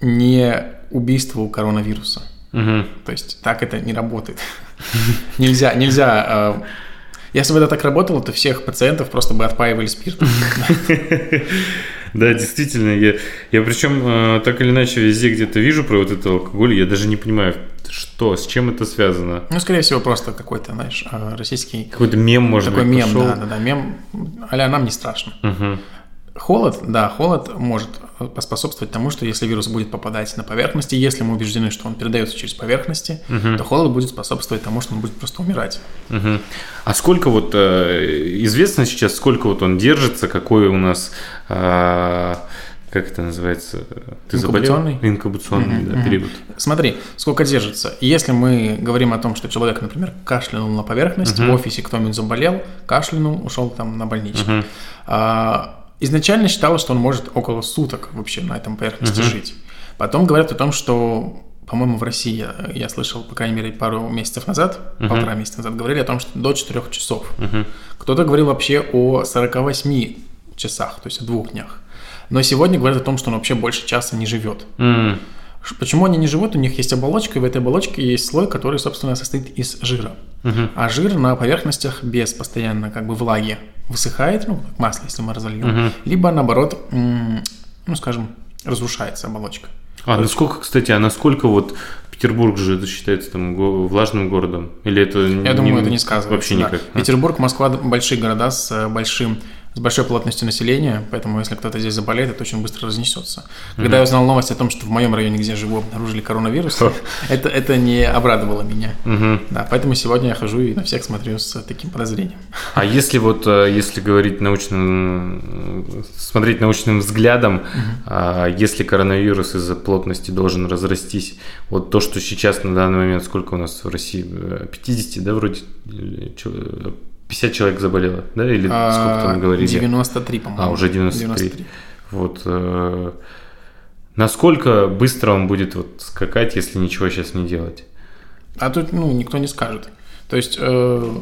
C: не убийству коронавируса. Угу. То есть так это не работает. Нельзя, нельзя. А, если бы это так работало, то всех пациентов просто бы отпаивали спиртом.
B: Да, действительно, я, я причем э, так или иначе везде где-то вижу про вот это алкоголь, я даже не понимаю, что, с чем это связано?
C: Ну, скорее всего, просто какой-то, знаешь, э, российский...
B: Какой-то мем, может
C: такой быть, Такой мем, да-да-да, мем, а нам не страшно. Угу. Холод, да, холод может поспособствовать тому, что если вирус будет попадать на поверхности, если мы убеждены, что он передается через поверхности, угу. то холод будет способствовать тому, что он будет просто умирать.
B: Угу. А сколько вот э, известно сейчас, сколько вот он держится, какой у нас э, как это называется?
C: Ты Инкубационный?
B: Заболел? Инкубационный, mm-hmm. да, период.
C: Смотри, сколько держится. Если мы говорим о том, что человек, например, кашлянул на поверхность, mm-hmm. в офисе кто-нибудь заболел, кашлянул, ушел там на больничный. Mm-hmm. А, изначально считалось, что он может около суток вообще на этом поверхности mm-hmm. жить. Потом говорят о том, что по-моему, в России я, я слышал, по крайней мере, пару месяцев назад, uh-huh. полтора месяца назад, говорили о том, что до 4 часов. Uh-huh. Кто-то говорил вообще о 48 часах, то есть о двух днях. Но сегодня говорят о том, что он вообще больше часа не живет. Mm. Почему они не живут? У них есть оболочка, и в этой оболочке есть слой, который, собственно, состоит из жира. Uh-huh. А жир на поверхностях без постоянно как бы влаги высыхает, ну, как масло, если мы разольем, uh-huh. либо наоборот, ну, скажем, разрушается оболочка.
B: А насколько, кстати, а насколько вот Петербург же это считается там влажным городом? Или это
C: Я не, думаю, это не сказывается.
B: Вообще да. никак.
C: Петербург, Москва большие города с э, большим с большой плотностью населения, поэтому если кто-то здесь заболеет, это очень быстро разнесется. Когда mm-hmm. я узнал новость о том, что в моем районе, где я живу, обнаружили коронавирус, это, это не обрадовало меня. Mm-hmm. Да, поэтому сегодня я хожу и на всех смотрю с таким подозрением.
B: А если вот, э, если говорить научным, смотреть научным взглядом, mm-hmm. если коронавирус из-за плотности должен разрастись, вот то, что сейчас на данный момент, сколько у нас в России, 50, да, вроде, 50 человек заболело, да? Или а, сколько там говорили?
C: 93, по-моему.
B: А, уже 93. 93. Вот. Э, насколько быстро он будет вот скакать, если ничего сейчас не делать?
C: А тут, ну, никто не скажет. То есть, э,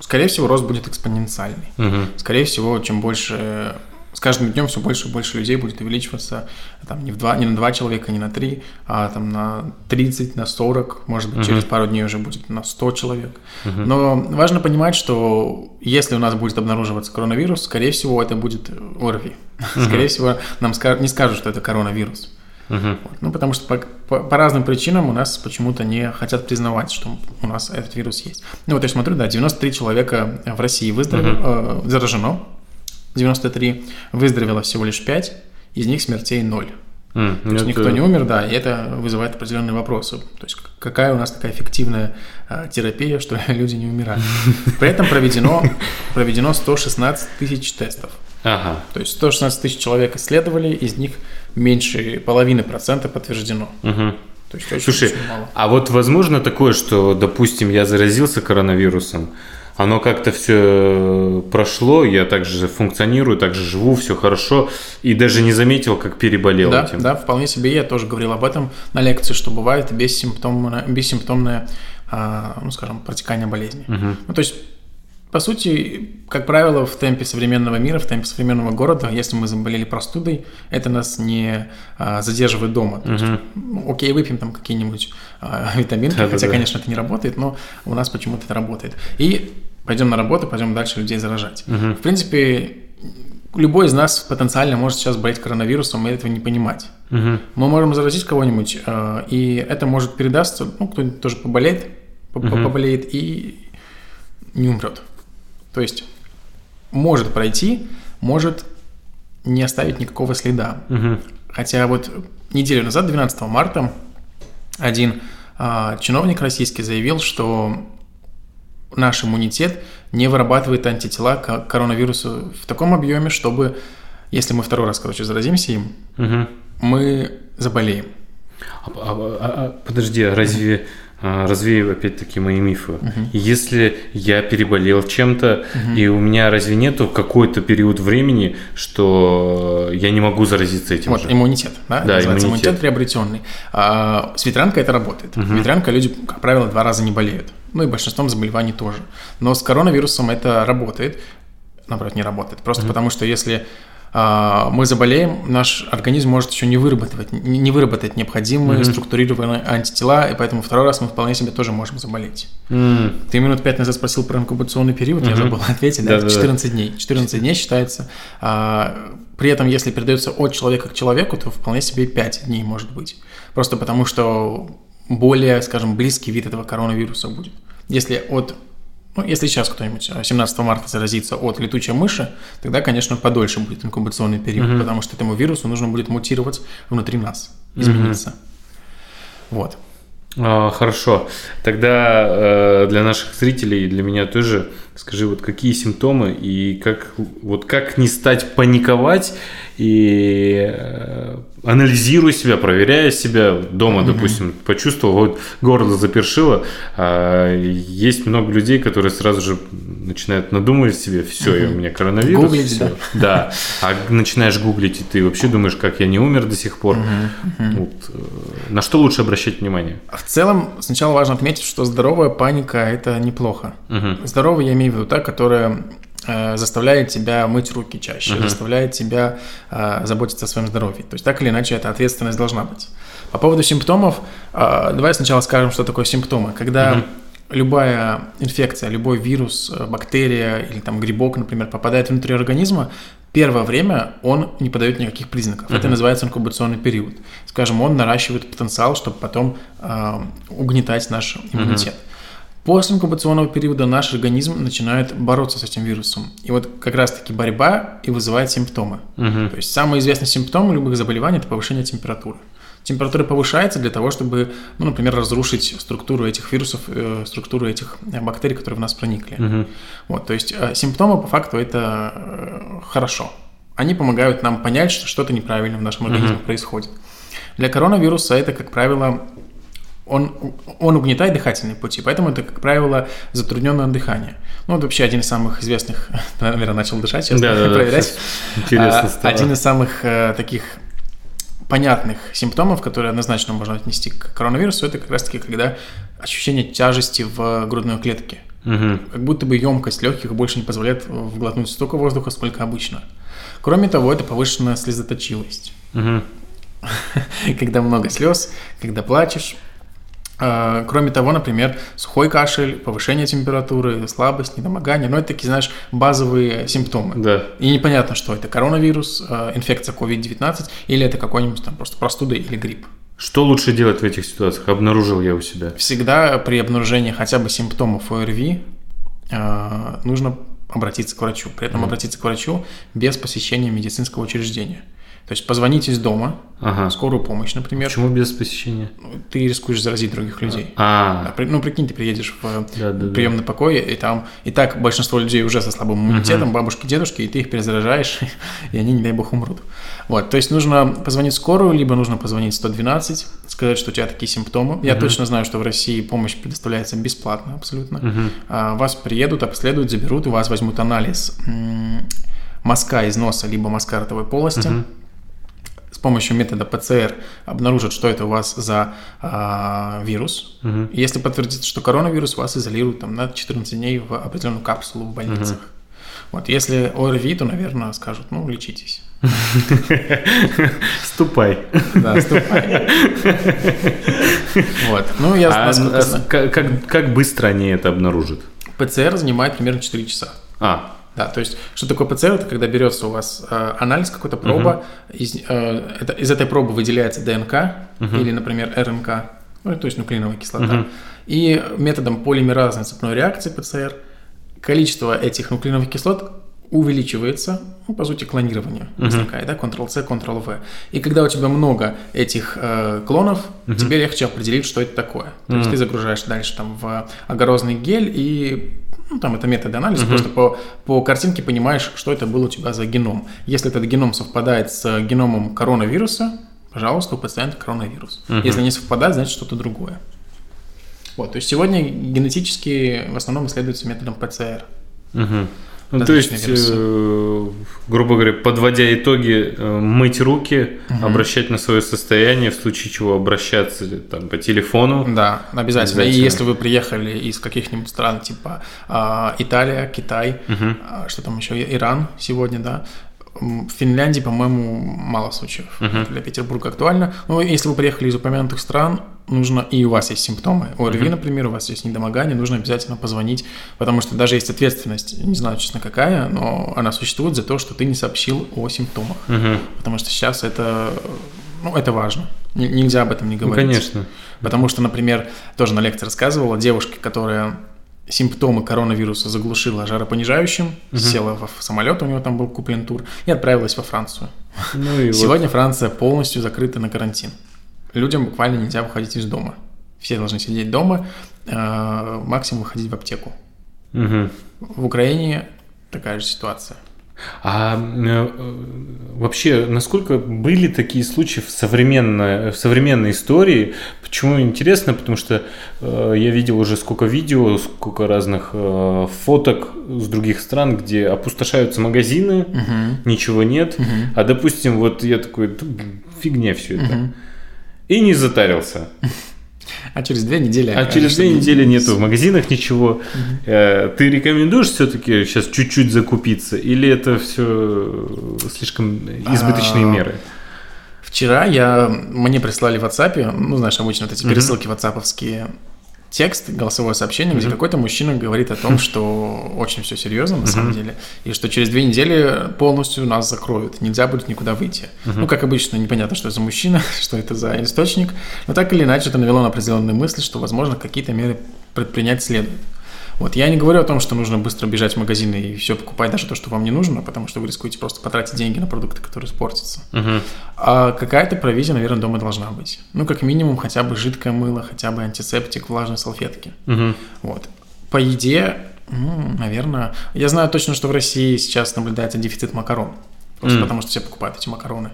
C: скорее всего, рост будет экспоненциальный. Угу. Скорее всего, чем больше с каждым днем все больше и больше людей будет увеличиваться там, не, в два, не на два человека, не на три, а там, на 30, на 40, может быть, uh-huh. через пару дней уже будет на 100 человек. Uh-huh. Но важно понимать, что если у нас будет обнаруживаться коронавирус, скорее всего, это будет ОРВИ. Uh-huh. Скорее всего, нам не скажут, что это коронавирус. Uh-huh. Вот. Ну, потому что по, по, по разным причинам у нас почему-то не хотят признавать, что у нас этот вирус есть. Ну, вот я смотрю, да, 93 человека в России выздоровели, uh-huh. э, заражено, 93, выздоровело всего лишь 5, из них смертей 0. Mm, То есть это... никто не умер, да, и это вызывает определенные вопросы. То есть какая у нас такая эффективная а, терапия, что люди не умирают. При этом проведено, проведено 116 тысяч тестов. Ага. То есть 116 тысяч человек исследовали, из них меньше половины процента подтверждено. Угу.
B: То есть очень, Слушай, очень мало. а вот возможно такое, что, допустим, я заразился коронавирусом, оно как-то все прошло, я также функционирую, также живу, все хорошо, и даже не заметил, как переболел
C: да,
B: этим.
C: Да, вполне себе, я тоже говорил об этом на лекции, что бывает бессимптомное, бессимптомное а, ну, скажем, протекание болезни. Угу. Ну, то есть по сути, как правило, в темпе современного мира, в темпе современного города, если мы заболели простудой, это нас не а, задерживает дома. То есть, ну, окей, выпьем там какие-нибудь а, витаминки, да, хотя, да, конечно, это не работает, но у нас почему-то это работает. И пойдем на работу, пойдем дальше людей заражать. Угу. В принципе, любой из нас потенциально может сейчас болеть коронавирусом и этого не понимать. Угу. Мы можем заразить кого-нибудь, э, и это может передастся, ну, кто-нибудь тоже поболеет, угу. поболеет и не умрет. То есть может пройти, может не оставить никакого следа. Угу. Хотя вот неделю назад, 12 марта, один а, чиновник российский заявил, что наш иммунитет не вырабатывает антитела к коронавирусу в таком объеме, чтобы, если мы второй раз, короче, заразимся им,
B: Мгм.
C: мы заболеем.
B: А- а- а- а- подожди, а разве а, развею опять-таки мои мифы. Если я переболел чем-то, и у меня разве нету какой-то период времени, что я не могу заразиться этим
C: Вот,
B: же?
C: иммунитет, да?
B: Да,
C: называется
B: иммунитет.
C: иммунитет приобретенный. А, с ветрянкой это работает. Ветрянка люди, как правило, два раза не болеют. Ну и большинством заболеваний тоже. Но с коронавирусом это работает. Наоборот, не работает. Просто потому что если а, мы заболеем, наш организм может еще не выработать, не не выработать необходимые структурированные антитела, и поэтому второй раз мы вполне себе тоже можем заболеть.
B: М,
C: Ты минут пять назад спросил про инкубационный период, я забыл ответить, да,
B: Да-да-да.
C: 14 дней. 14 дней считается. а, при этом, если передается от человека к человеку, то вполне себе и 5 дней может быть. Просто потому, что более, скажем, близкий вид этого коронавируса будет. Если от ну, если сейчас кто-нибудь а, 17 марта заразится от летучей мыши, тогда, конечно, подольше будет инкубационный период, потому что этому вирусу нужно будет мутировать внутри нас, измениться. Вот.
B: а, Хорошо. Тогда э, для наших зрителей и для меня тоже скажи, вот какие симптомы и как вот как не стать паниковать и э, анализируя себя, проверяя себя дома, допустим, почувствовал, вот горло запершило, а есть много людей, которые сразу же начинают надумывать себе, все, у меня коронавирус.
C: Гуглить,
B: всё». да. А начинаешь гуглить, и ты вообще думаешь, как я не умер до сих пор. Вот, э, на что лучше обращать внимание?
C: В целом, сначала важно отметить, что здоровая паника – это неплохо.
B: Мгм.
C: Здоровая, я имею в виду та, которая заставляет тебя мыть руки чаще, заставляет тебя э, заботиться о своем здоровье. То есть так или иначе эта ответственность должна быть. По поводу симптомов, э, давай сначала скажем, что такое симптомы. Когда любая инфекция, любой вирус, э, бактерия или там грибок, например, попадает внутрь организма, первое время он не подает никаких признаков. Это называется инкубационный период. Скажем, он наращивает потенциал, чтобы потом э, угнетать наш иммунитет. После инкубационного периода наш организм начинает бороться с этим вирусом. И вот как раз-таки борьба и вызывает симптомы. То есть самый известный симптом любых заболеваний – это повышение температуры. Температура повышается для того, чтобы, ну, например, разрушить структуру этих вирусов, э, структуру этих э, бактерий, которые в нас проникли. Вот, то есть э, симптомы по факту это э, хорошо. Они помогают нам понять, что что-то неправильно в нашем организме происходит. Для коронавируса это, как правило, он, он угнетает дыхательные пути, поэтому это, как правило, затрудненное дыхание. Ну, вот вообще один из самых известных, наверное, начал дышать, сейчас
B: Да-да-да.
C: проверять.
B: Интересно
C: А,
B: стало.
C: Один из самых э, таких понятных симптомов, которые однозначно можно отнести к коронавирусу, это как раз-таки когда ощущение тяжести в грудной клетке.
B: Мгм.
C: Как будто бы емкость легких больше не позволяет вглотнуть столько воздуха, сколько обычно. Кроме того, это повышенная слезоточивость.
B: Мгм.
C: когда много слез, когда плачешь. А, Кроме того, например, сухой кашель, повышение температуры, слабость, недомогание. Но это такие, знаешь, базовые симптомы.
B: Да.
C: И непонятно, что это коронавирус, а, инфекция COVID-19 или это какой-нибудь там просто простуда или грипп.
B: Что лучше делать в этих ситуациях? Обнаружил я у себя.
C: Всегда при обнаружении хотя бы симптомов ОРВИ а, нужно обратиться к врачу. При этом обратиться к врачу без посещения медицинского учреждения. То есть позвонить из дома,
B: Ага.
C: скорую помощь, например.
B: Почему без посещения?
C: Ты рискуешь заразить других людей.
B: А,
C: Ну, прикинь, ты приедешь в
B: Да-да-да.
C: приемный покой, и там и так большинство людей уже со слабым иммунитетом, бабушки, дедушки, и ты их перезаражаешь, и они, не дай бог, умрут. Вот, то есть нужно позвонить скорую, либо нужно позвонить в 112, сказать, что у тебя такие симптомы. Я точно знаю, что в России помощь предоставляется бесплатно абсолютно. А, Вас приедут, обследуют, заберут, у вас возьмут анализ мазка из носа, либо мазка ротовой полости с помощью метода ПЦР обнаружат, что это у вас за а, вирус. И Если подтвердится, что коронавирус, вас изолируют там, на 14 дней в определенную капсулу в больницах. Вот, если ОРВИ, то, наверное, скажут, ну, лечитесь.
B: ступай.
C: Да, ступай. Вот. Ну, я
B: А, а как- как быстро они это обнаружат?
C: ПЦР занимает примерно 4 часа.
B: А,
C: Да, то есть, что такое ПЦР? Это когда берется у вас э, анализ, какой-то проба, из, э, это- из этой пробы выделяется ДНК или, например, РНК, ну, то есть нуклеиновая кислота. И методом полимеразной цепной реакции ПЦР количество этих нуклеиновых кислот увеличивается, ну, по сути, клонирование возникает, да, Ctrl-C, Ctrl-V. И когда у тебя много этих э, клонов, тебе легче определить, что это такое. То есть ты загружаешь дальше там в агарозный гель и ну, там это методы анализа, uh-huh. просто по, по картинке понимаешь, что это было у тебя за геном. Если этот геном совпадает с геномом коронавируса, пожалуйста, у пациента коронавирус. Uh-huh. Если не совпадает, значит что-то другое. Вот, то есть сегодня генетически в основном исследуется методом ПЦР.
B: Uh-huh. Ну, то есть, э, грубо говоря, подводя итоги, э, мыть руки, угу. обращать на свое состояние, в случае чего обращаться там, по телефону.
C: Да, обязательно. обязательно. И если вы приехали из каких-нибудь стран типа э, Италия, Китай, угу. э, что там еще, Иран сегодня, да, в Финляндии, по-моему, мало случаев. Uh-huh. Для Петербурга актуально. Но если вы приехали из упомянутых стран, нужно, и у вас есть симптомы, ОРВИ, uh-huh. например, у вас есть недомогание, нужно обязательно позвонить, потому что даже есть ответственность, не знаю, честно, какая, но она существует за то, что ты не сообщил о симптомах. Uh-huh. Потому что сейчас это, ну, это важно. Нельзя об этом не говорить.
B: Ну, конечно.
C: Потому что, например, тоже на лекции рассказывала девушке, которая симптомы коронавируса заглушила жаропонижающим, угу. села в самолет, у него там был куплен тур, и отправилась во Францию. Ну и Сегодня вот. Франция полностью закрыта на карантин. Людям буквально нельзя выходить из дома. Все должны сидеть дома, э, максимум выходить в аптеку. Угу. В Украине такая же ситуация.
B: А э, вообще, насколько были такие случаи в современной, в современной истории? Почему интересно? Потому что э, я видел уже сколько видео, сколько разных э, фоток с других стран, где опустошаются магазины, угу. ничего нет. Угу. А допустим, вот я такой, фигня все это. Угу. И не затарился.
C: А через две недели...
B: А через две недели нету в магазинах ничего. Угу. Ты рекомендуешь все-таки сейчас чуть-чуть закупиться? Или это все слишком избыточные а, меры?
C: Вчера я, мне прислали в WhatsApp, ну, знаешь, обычно вот эти пересылки ватсаповские, текст, голосовое сообщение, mm-hmm. где какой-то мужчина говорит о том, что очень все серьезно на mm-hmm. самом деле, и что через две недели полностью нас закроют, нельзя будет никуда выйти. Mm-hmm. Ну, как обычно, непонятно, что это за мужчина, что это за источник, но так или иначе это навело на определенные мысли, что, возможно, какие-то меры предпринять следует. Вот я не говорю о том, что нужно быстро бежать в магазины и все покупать, даже то, что вам не нужно, потому что вы рискуете просто потратить деньги на продукты, которые испортятся. Угу. А какая-то провизия, наверное, дома должна быть. Ну, как минимум, хотя бы жидкое мыло, хотя бы антисептик, влажные салфетки. Угу. Вот. По еде, ну, наверное, я знаю точно, что в России сейчас наблюдается дефицит макарон. Просто mm. потому что все покупают эти макароны.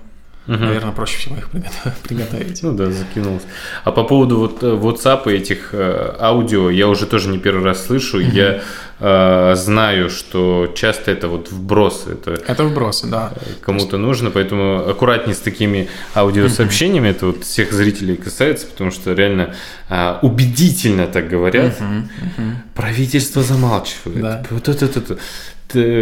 C: Угу. Наверное, проще всего их приготовить.
B: Ну да, закинулся. А по поводу вот э, WhatsApp и этих э, аудио, я уже тоже не первый раз слышу. Угу. Я э, знаю, что часто это вот вбросы. Это,
C: это вбросы, да.
B: Кому-то нужно, поэтому аккуратнее с такими аудиосообщениями. Угу. Это вот всех зрителей касается, потому что реально э, убедительно так говорят. Угу. Угу. Правительство замалчивает. Да. Вот это, это, это.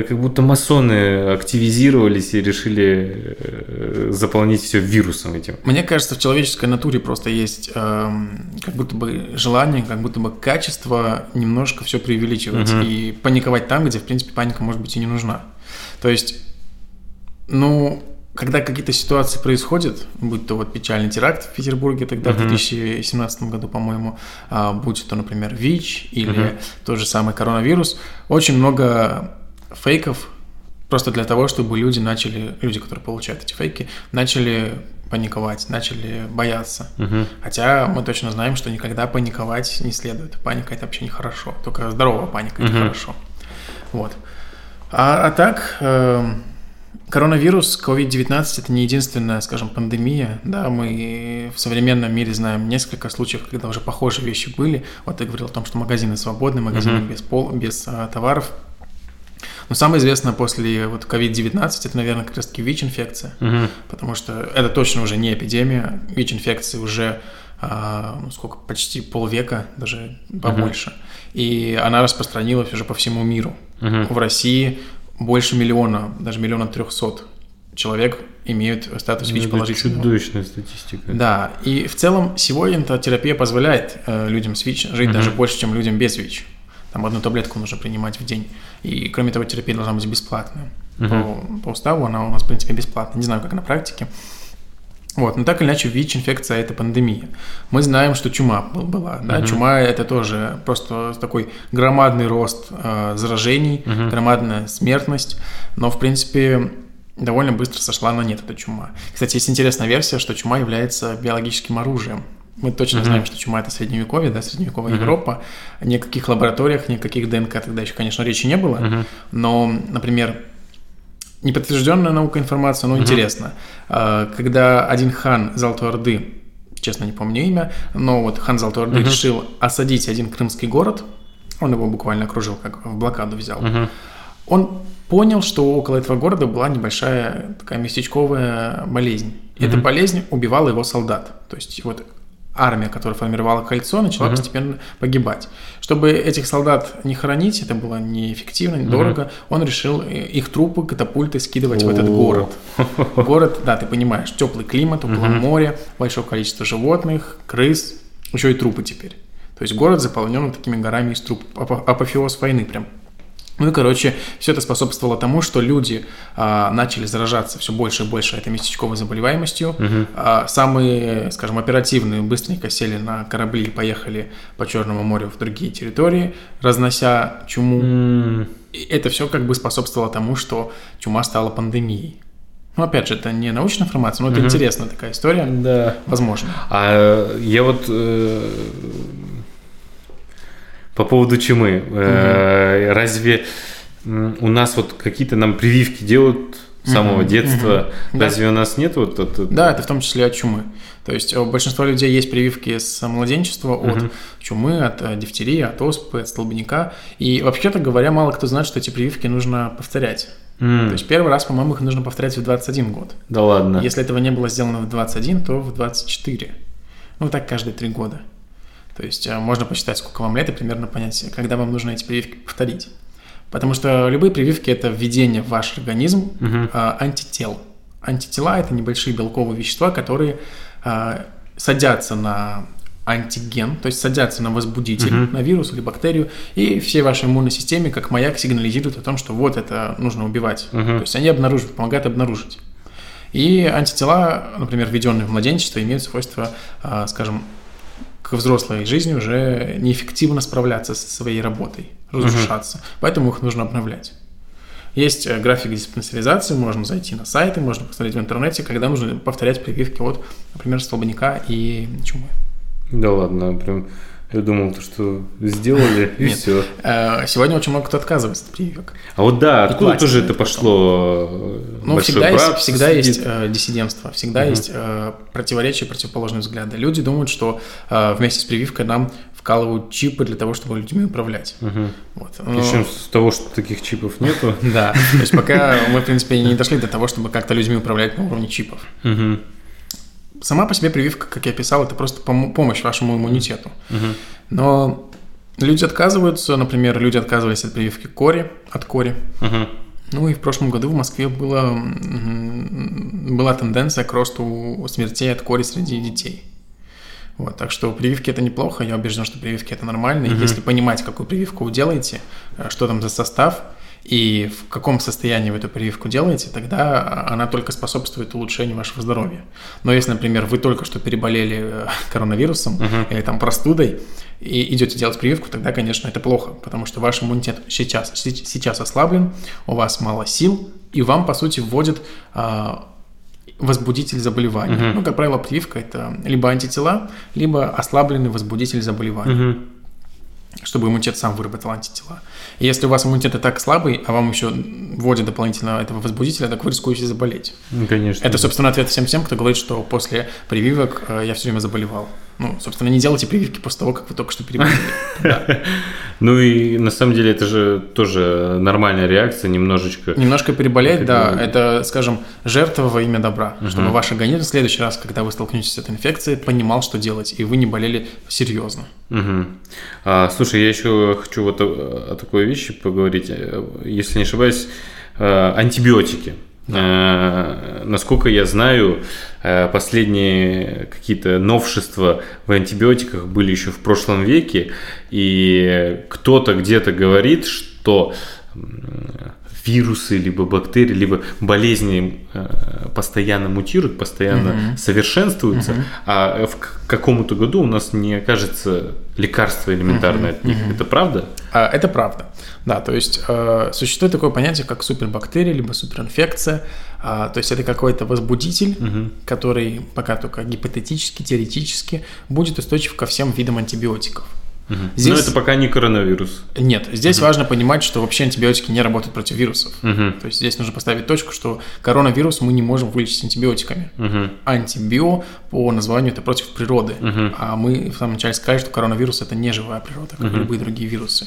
B: Как будто масоны активизировались и решили э, заполнить все вирусом этим.
C: Мне кажется, в человеческой натуре просто есть э, как будто бы желание, как будто бы качество немножко все преувеличивать угу. и паниковать там, где, в принципе, паника может быть и не нужна. То есть, ну, когда какие-то ситуации происходят, будь то вот печальный теракт в Петербурге тогда uh-huh. в 2017 году, по-моему, а, будь то, например, ВИЧ или uh-huh. тот же самый коронавирус, очень много фейков просто для того, чтобы люди начали, люди, которые получают эти фейки, начали паниковать, начали бояться. Угу. Хотя мы точно знаем, что никогда паниковать не следует. Паника это вообще нехорошо. Только здоровая паника угу. это хорошо. Вот. А, а так, э, коронавирус, COVID-19 это не единственная, скажем, пандемия. Да, мы в современном мире знаем несколько случаев, когда уже похожие вещи были. Вот ты говорил о том, что магазины свободны, магазины угу. без, пол, без а, товаров но самое известное после вот COVID-19 это, наверное, как раз-таки ВИЧ-инфекция, угу. потому что это точно уже не эпидемия. ВИЧ-инфекции уже а, ну, сколько, почти полвека, даже побольше. Угу. И она распространилась уже по всему миру. Угу. В России больше миллиона, даже миллиона трехсот человек имеют статус ну, ВИЧ положительного.
B: Чудовищная статистика.
C: Да, и в целом сегодня эта терапия позволяет э, людям с ВИЧ жить угу. даже больше, чем людям без ВИЧ. Там одну таблетку нужно принимать в день. И кроме того, терапия должна быть бесплатная. Угу. По, по уставу она у нас, в принципе, бесплатная. Не знаю, как на практике. Вот, но так или иначе, ВИЧ-инфекция – это пандемия. Мы знаем, что чума была, да, uh чума – это тоже просто такой громадный рост э, заражений, uh громадная смертность, но, в принципе, довольно быстро сошла на нет эта чума. Кстати, есть интересная версия, что чума является биологическим оружием Мы точно mm-hmm. знаем, что чума это средневековье, да, средневековая mm-hmm. Европа. Ни о каких лабораториях, ни о каких ДНК тогда еще, конечно, речи не было. Mm-hmm. Но, например, неподтвержденная наука информация, но mm-hmm. интересно. А, когда один хан Золотой Орды, честно не помню имя, но вот хан Золотой Орды mm-hmm. решил осадить один крымский город, он его буквально окружил, как в блокаду взял. Mm-hmm. Он понял, что около этого города была небольшая такая местечковая болезнь. Mm-hmm. эта болезнь убивала его солдат. То есть вот армия, которая формировала кольцо, начала uh-huh. постепенно погибать. Чтобы этих солдат не хоронить, это было неэффективно, недорого, uh-huh. он решил э, их трупы, катапульты скидывать в этот город. Город, да, ты понимаешь, теплый климат, около uh-huh. моря, большое количество животных, крыс, еще и трупы теперь. То есть город заполнен такими горами из труп. Апофеоз войны прям. Ну и, короче, все это способствовало тому, что люди а, начали заражаться все больше и больше этой местечковой заболеваемостью. Угу. А, самые, скажем, оперативные быстренько сели на корабли и поехали по Черному морю в другие территории, разнося чуму. Mm. И это все как бы способствовало тому, что чума стала пандемией. Ну, опять же, это не научная информация, но это угу. интересная такая история. Да. Возможно.
B: А я вот э, по поводу чумы. Mm-hmm. Разве у нас вот какие-то нам прививки делают с самого mm-hmm. детства? Mm-hmm. Разве да. у нас нет вот это?
C: Да, это в том числе от чумы. То есть у большинства людей есть прививки с младенчества от mm-hmm. чумы, от э, дифтерии, от оспы, от столбняка. И вообще-то говоря, мало кто знает, что эти прививки нужно повторять. Mm. То есть первый раз, по-моему, их нужно повторять в 21 год.
B: Да ладно.
C: Если этого не было сделано в 21, то в 24. Ну, так каждые три года. То есть э, можно посчитать, сколько вам лет и примерно понять, когда вам нужно эти прививки повторить. Потому что любые прививки – это введение в ваш организм угу. а, антител. Антитела – это небольшие белковые вещества, которые а, садятся на антиген, то есть садятся на возбудитель, uh-huh. на вирус или бактерию, и все вашей иммунной системе, как маяк, сигнализируют о том, что вот это нужно убивать. Uh-huh. То есть они обнаруживают, помогают обнаружить. И антитела, например, введенные в младенчество, имеют свойство, скажем, к взрослой жизни уже неэффективно справляться со своей работой, разрушаться. Угу. Поэтому их нужно обновлять. Есть э, график диспансеризации, можно зайти на сайты, можно посмотреть в интернете, когда нужно повторять прививки от, например, столбняка и чумы.
B: Да ладно, прям я думал, то, что сделали, и все.
C: Э, сегодня очень много кто отказывается от прививок.
B: А вот да, откуда тоже это пошло?
C: Ну, всегда есть, всегда есть э, диссидентство, всегда есть э, противоречия, противоположные взгляды. Люди думают, что вместе с прививкой нам вкалывают чипы для того, чтобы людьми управлять.
B: Угу. Вот. Но... Причем с того, что таких чипов нету.
C: Да, то есть пока мы, в принципе, не дошли до того, чтобы как-то людьми управлять на уровне чипов. Угу сама по себе прививка, как я писал, это просто пом- помощь вашему иммунитету. Угу. Но люди отказываются, например, люди отказывались от прививки кори, от кори. Угу. Ну и в прошлом году в Москве было, была тенденция к росту смертей от кори среди детей. Вот, так что прививки это неплохо, я убежден, что прививки это нормально. Угу. Если понимать, какую прививку вы делаете, э, что там за состав, и в каком состоянии вы эту прививку делаете, тогда она только способствует улучшению вашего здоровья. Но если, например, вы только что переболели э, коронавирусом uh-huh. или там простудой и идете делать прививку, тогда, конечно, это плохо, потому что ваш иммунитет сейчас, сейчас ослаблен, у вас мало сил, и вам, по сути, вводят а, возбудитель заболевания. Uh-huh. Ну, как правило, прививка это либо антитела, либо ослабленный возбудитель заболевания. Uh-huh чтобы иммунитет сам выработал антитела. И если у вас иммунитет и так слабый, а вам еще вводят дополнительно этого возбудителя, так вы рискуете заболеть.
B: Ну, конечно.
C: Это, собственно, ответ всем тем, кто говорит, что после прививок э, я все время заболевал. Ну, собственно, не делайте прививки после того, как вы только что переболели.
B: Ну и на самом деле это же тоже нормальная реакция, немножечко.
C: Немножко переболеть, да, это, скажем, жертва во имя добра, чтобы ваш организм в следующий раз, когда вы столкнетесь с этой инфекцией, понимал, что делать, и вы не болели серьезно.
B: А, слушай, я еще хочу вот о такой вещи поговорить. Если не ошибаюсь, э, антибиотики. Э, насколько я знаю, э, последние какие-то новшества в антибиотиках были еще в прошлом веке, и кто-то где-то говорит, что вирусы, либо бактерии, либо болезни э, постоянно мутируют, постоянно угу. совершенствуются, угу. а в каком-то году у нас не окажется лекарства элементарное угу. от них. Угу. Это правда?
C: А, это правда. Да, то есть э, существует такое понятие, как супербактерия, либо суперинфекция. А, то есть это какой-то возбудитель, угу. который пока только гипотетически, теоретически будет устойчив ко всем видам антибиотиков.
B: Угу. Здесь... Но это пока не коронавирус.
C: Нет, здесь угу. важно понимать, что вообще антибиотики не работают против вирусов. Угу. То есть здесь нужно поставить точку, что коронавирус мы не можем вылечить антибиотиками. Угу. Антибио по названию это против природы. Угу. А мы в самом начале сказали, что коронавирус это не живая природа, как угу. любые другие вирусы.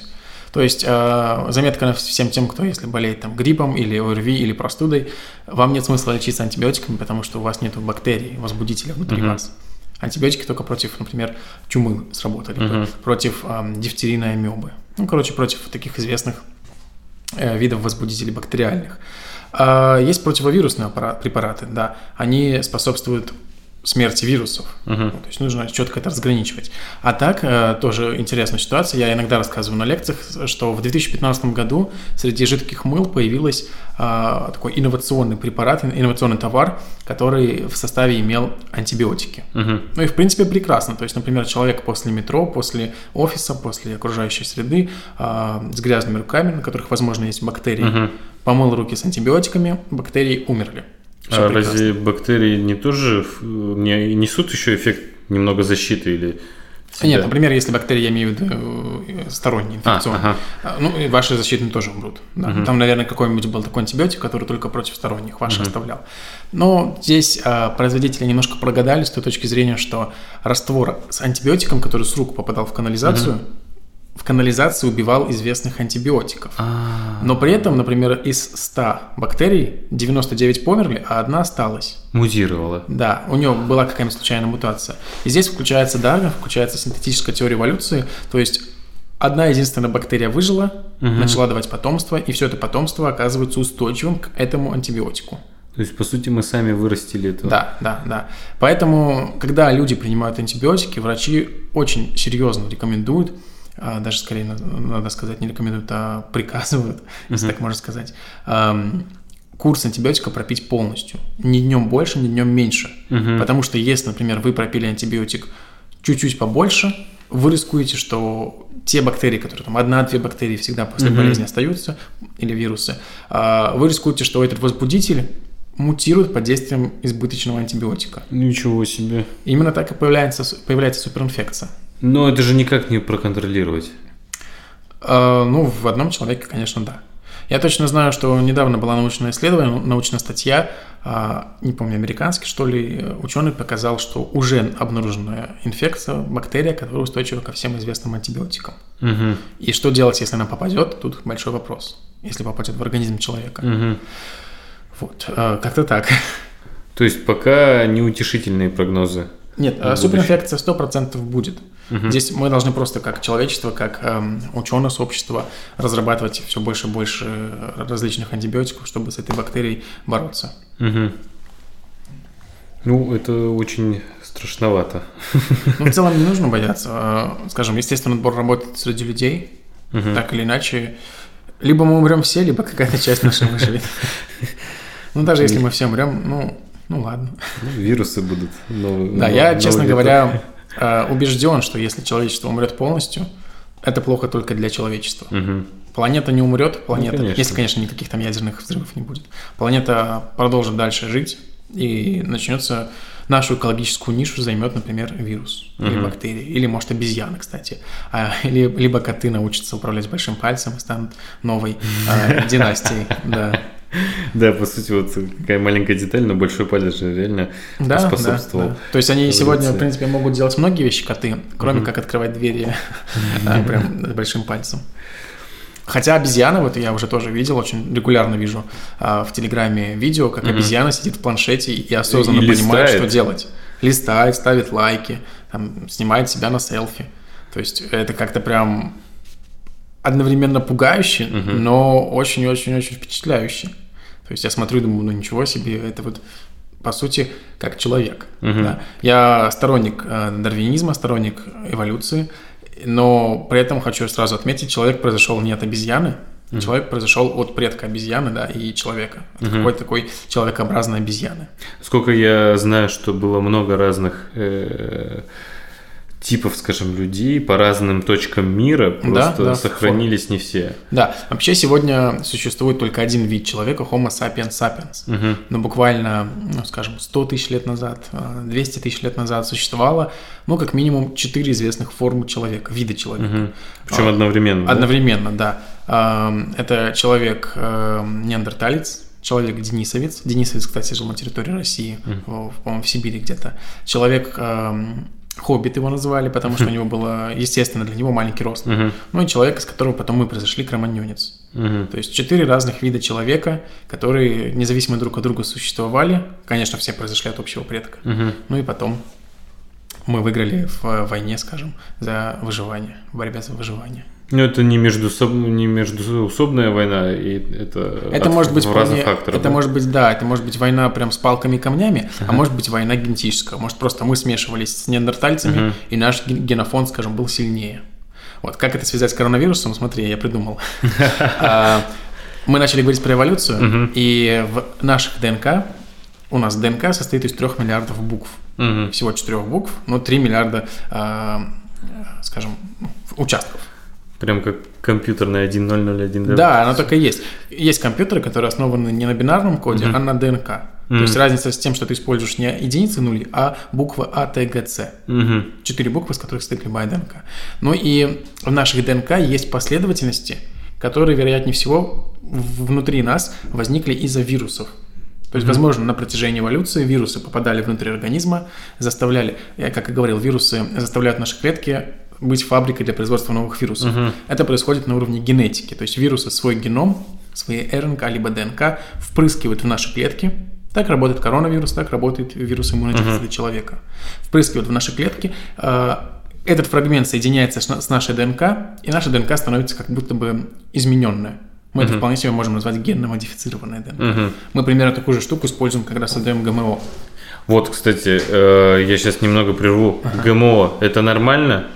C: То есть э, заметка всем тем, кто если болеет там гриппом или ОРВИ или простудой, вам нет смысла лечиться антибиотиками, потому что у вас нет бактерий, возбудителя внутри угу. вас. Антибиотики только против, например, чумы сработали, угу. против э, дифтерийной амебы. Ну, короче, против таких известных э, видов возбудителей бактериальных. Э, есть противовирусные препараты, да, они способствуют смерти вирусов. Угу. То есть нужно четко это разграничивать. А так, э, тоже интересная ситуация. Я иногда рассказываю на лекциях, что в 2015 году среди жидких мыл появился э, такой инновационный препарат, инновационный товар, который в составе имел антибиотики. Угу. Ну и в принципе прекрасно. То есть, например, человек после метро, после офиса, после окружающей среды э, с грязными руками, на которых, возможно, есть бактерии, угу. помыл руки с антибиотиками, бактерии умерли.
B: Все а прекрасно. разве бактерии не тоже не несут еще эффект немного защиты или
C: себя? Нет, например, если бактерии, я имею в виду э, сторонние, инфекционные, а, ага. ну и ваши защитные тоже умрут. Да. Угу. Там, наверное, какой-нибудь был такой антибиотик, который только против сторонних ваши угу. оставлял. Но здесь а, производители немножко прогадали с той точки зрения, что раствор с антибиотиком, который с рук попадал в канализацию, угу в канализации убивал известных антибиотиков. А-а-а. Но при этом, например, из 100 бактерий 99 померли, а одна осталась.
B: Мутировала.
C: Да, у нее была какая-нибудь случайная мутация. И здесь включается Дарвин, включается синтетическая теория эволюции, то есть одна единственная бактерия выжила, угу. начала давать потомство, и все это потомство оказывается устойчивым к этому антибиотику.
B: То есть, по сути, мы сами вырастили это.
C: Да, да, да. Поэтому, когда люди принимают антибиотики, врачи очень серьезно рекомендуют а, даже скорее надо сказать, не рекомендуют, а приказывают, uh-huh. если так можно сказать, курс антибиотика пропить полностью. Ни днем больше, ни днем меньше. Uh-huh. Потому что если, например, вы пропили антибиотик чуть-чуть побольше, вы рискуете, что те бактерии, которые там одна-две бактерии всегда после uh-huh. болезни остаются, или вирусы, а, вы рискуете, что этот возбудитель мутирует под действием избыточного антибиотика.
B: Ничего себе.
C: Именно так и появляется, появляется суперинфекция.
B: Но это же никак не проконтролировать.
C: А, ну, в одном человеке, конечно, да. Я точно знаю, что недавно была научное исследование, научная статья, а, не помню, американский, что ли, ученый показал, что уже обнаружена инфекция, бактерия, которая устойчива ко всем известным антибиотикам. Угу. И что делать, если она попадет, тут большой вопрос. Если попадет в организм человека. Угу. Вот, а, как-то так.
B: То есть пока неутешительные прогнозы.
C: Нет, суперинфекция 100% будет. Угу. Здесь мы должны просто как человечество, как эм, ученое сообщество разрабатывать все больше и больше различных антибиотиков, чтобы с этой бактерией бороться.
B: Угу. Ну, это очень страшновато.
C: Ну, в целом не нужно бояться. А, скажем, естественно, отбор работает среди людей, угу. так или иначе. Либо мы умрем все, либо какая-то часть наша выживет. Ну, даже если мы все умрем, ну, ну ладно. Ну,
B: вирусы будут.
C: Но, да, я, честно говоря, Э, убежден, что если человечество умрет полностью, это плохо только для человечества. Угу. Планета не умрет, планета, ну, конечно. если, конечно, никаких там ядерных взрывов не будет. Планета продолжит дальше жить, и начнется нашу экологическую нишу займет, например, вирус угу. или бактерии, или, может, обезьяны, кстати. А, или, либо коты научатся управлять большим пальцем и станут новой э, династией. Да.
B: Да, по сути, вот какая маленькая деталь, но большой палец же реально да, способствовал. Да, да.
C: То есть они сегодня, в принципе, могут делать многие вещи коты, кроме как открывать двери прям большим пальцем. Хотя обезьяна, вот я уже тоже видел, очень регулярно вижу а, в Телеграме видео, как обезьяна сидит в планшете и осознанно и понимает, что делать. Листает, ставит лайки, там, снимает себя на селфи. То есть это как-то прям одновременно пугающе, угу. но очень-очень-очень впечатляюще. То есть я смотрю и думаю, ну ничего себе, это вот по сути как человек. Угу. Да. Я сторонник э, дарвинизма, сторонник эволюции, но при этом хочу сразу отметить, человек произошел не от обезьяны, mm Человек произошел от предка обезьяны, да, и человека. От mm какой-то такой человекообразной обезьяны.
B: Сколько я знаю, что было много разных э, типов, скажем, людей по разным точкам мира просто
C: Да, да,
B: сохранились не все.
C: Да, вообще сегодня существует только один вид человека, Homo sapiens sapiens.
B: Мгм.
C: Но буквально, ну, скажем, 100 тысяч лет назад, э, 200 тысяч лет назад существовало, ну, как минимум, четыре известных формы человека, вида человека.
B: Причем
C: А,
B: одновременно. да?
C: Одновременно, да. Эм, Это человек эм, неандерталец, человек денисовец. Денисовец, кстати, жил на территории России, в- по-моему, в Сибири где-то. Человек эм, хоббит его называли, потому что у него было, естественно, для него маленький рост.
B: Мгм.
C: Ну и человек, из которого потом мы произошли, кроманьонец.
B: Мгм.
C: То есть четыре разных вида человека, которые независимо друг от друга существовали. Конечно, все произошли от общего предка.
B: Мгм.
C: Ну и потом мы выиграли в войне, скажем, за выживание, в борьбе за выживание.
B: Ну, это не, между не междуусобная война, и это,
C: Это
B: от-
C: может быть
B: в разных
C: вполне-
B: факторах.
C: Это
B: да?
C: может быть, да, это может быть война прям с палками и камнями, а может быть война генетическая. Может просто мы смешивались с неандертальцами,
B: Мгм.
C: и наш ген- генофонд, скажем, был сильнее. Вот как это связать с коронавирусом? Смотри, я придумал. А, Мы начали говорить про эволюцию, и в наших ДНК у нас ДНК состоит из трех миллиардов букв. Всего четырех букв, но 3 миллиарда, а, скажем, участков.
B: Прям как компьютерная 1.0.0.1.
C: Да, оно так и есть. Есть компьютеры, которые основаны не на бинарном коде, а на ДНК. То есть разница с тем, что ты используешь не единицы нули, а буквы А, Т, Г, С. Четыре буквы, из которых состоит любая ДНК. Ну и в наших ДНК есть последовательности, которые, вероятнее всего, внутри нас возникли из-за вирусов. То есть, возможно, на протяжении эволюции вирусы попадали внутрь организма, заставляли, я как и говорил, вирусы заставляют наши клетки быть фабрикой для производства новых вирусов. Это происходит на уровне генетики. То есть вирусы свой геном, свои РНК либо ДНК впрыскивают в наши клетки. Так работает коронавирус, так работает вирус иммунодефицита человека. Впрыскивают в наши клетки. э, Этот фрагмент соединяется с на- с нашей ДНК, и наша ДНК становится как будто бы измененная. Мы это вполне себе можем назвать генно-модифицированная ДНК.
B: Мгм.
C: Мы примерно такую же штуку используем, когда создаем ГМО.
B: Вот, кстати, э, я сейчас немного прерву. ГМО это нормально?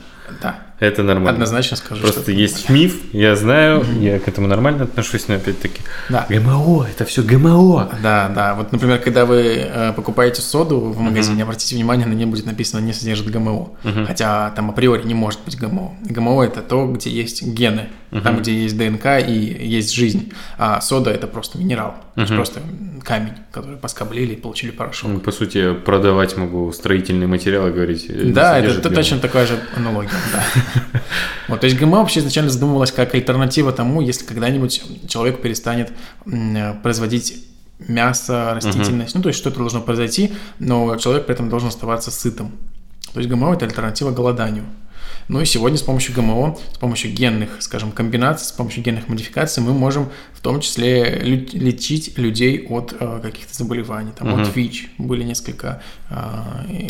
C: Да,
B: Это нормально.
C: однозначно скажу.
B: Просто
C: что-
B: есть миф, я знаю, я к этому нормально отношусь, но опять-таки
C: Да.
B: ГМО, это все ГМО.
C: Да, да. Вот, например, когда вы э, покупаете соду в магазине, обратите внимание, на ней будет написано «не содержит ГМО». Хотя там априори не может быть ГМО. ГМО – это то, где есть гены, там, где есть ДНК и есть жизнь. А сода – это просто минерал, то есть просто камень, который поскоблили и получили порошок.
B: Ну, По сути, продавать могу строительные материалы, говорить. э,
C: Да, это,
B: ГМО.
C: точно такая же аналогия, да. Вот, то есть ГМО вообще изначально задумывалось как альтернатива тому, если когда-нибудь человек перестанет э, производить мясо, растительность, ну, то есть что-то должно произойти, но человек при этом должен оставаться сытым. То есть ГМО – это альтернатива голоданию. Ну и сегодня с помощью ГМО, с помощью генных, скажем, комбинаций, с помощью генных модификаций мы можем в том числе лечить людей от э, каких-то заболеваний. Там от ВИЧ были несколько э,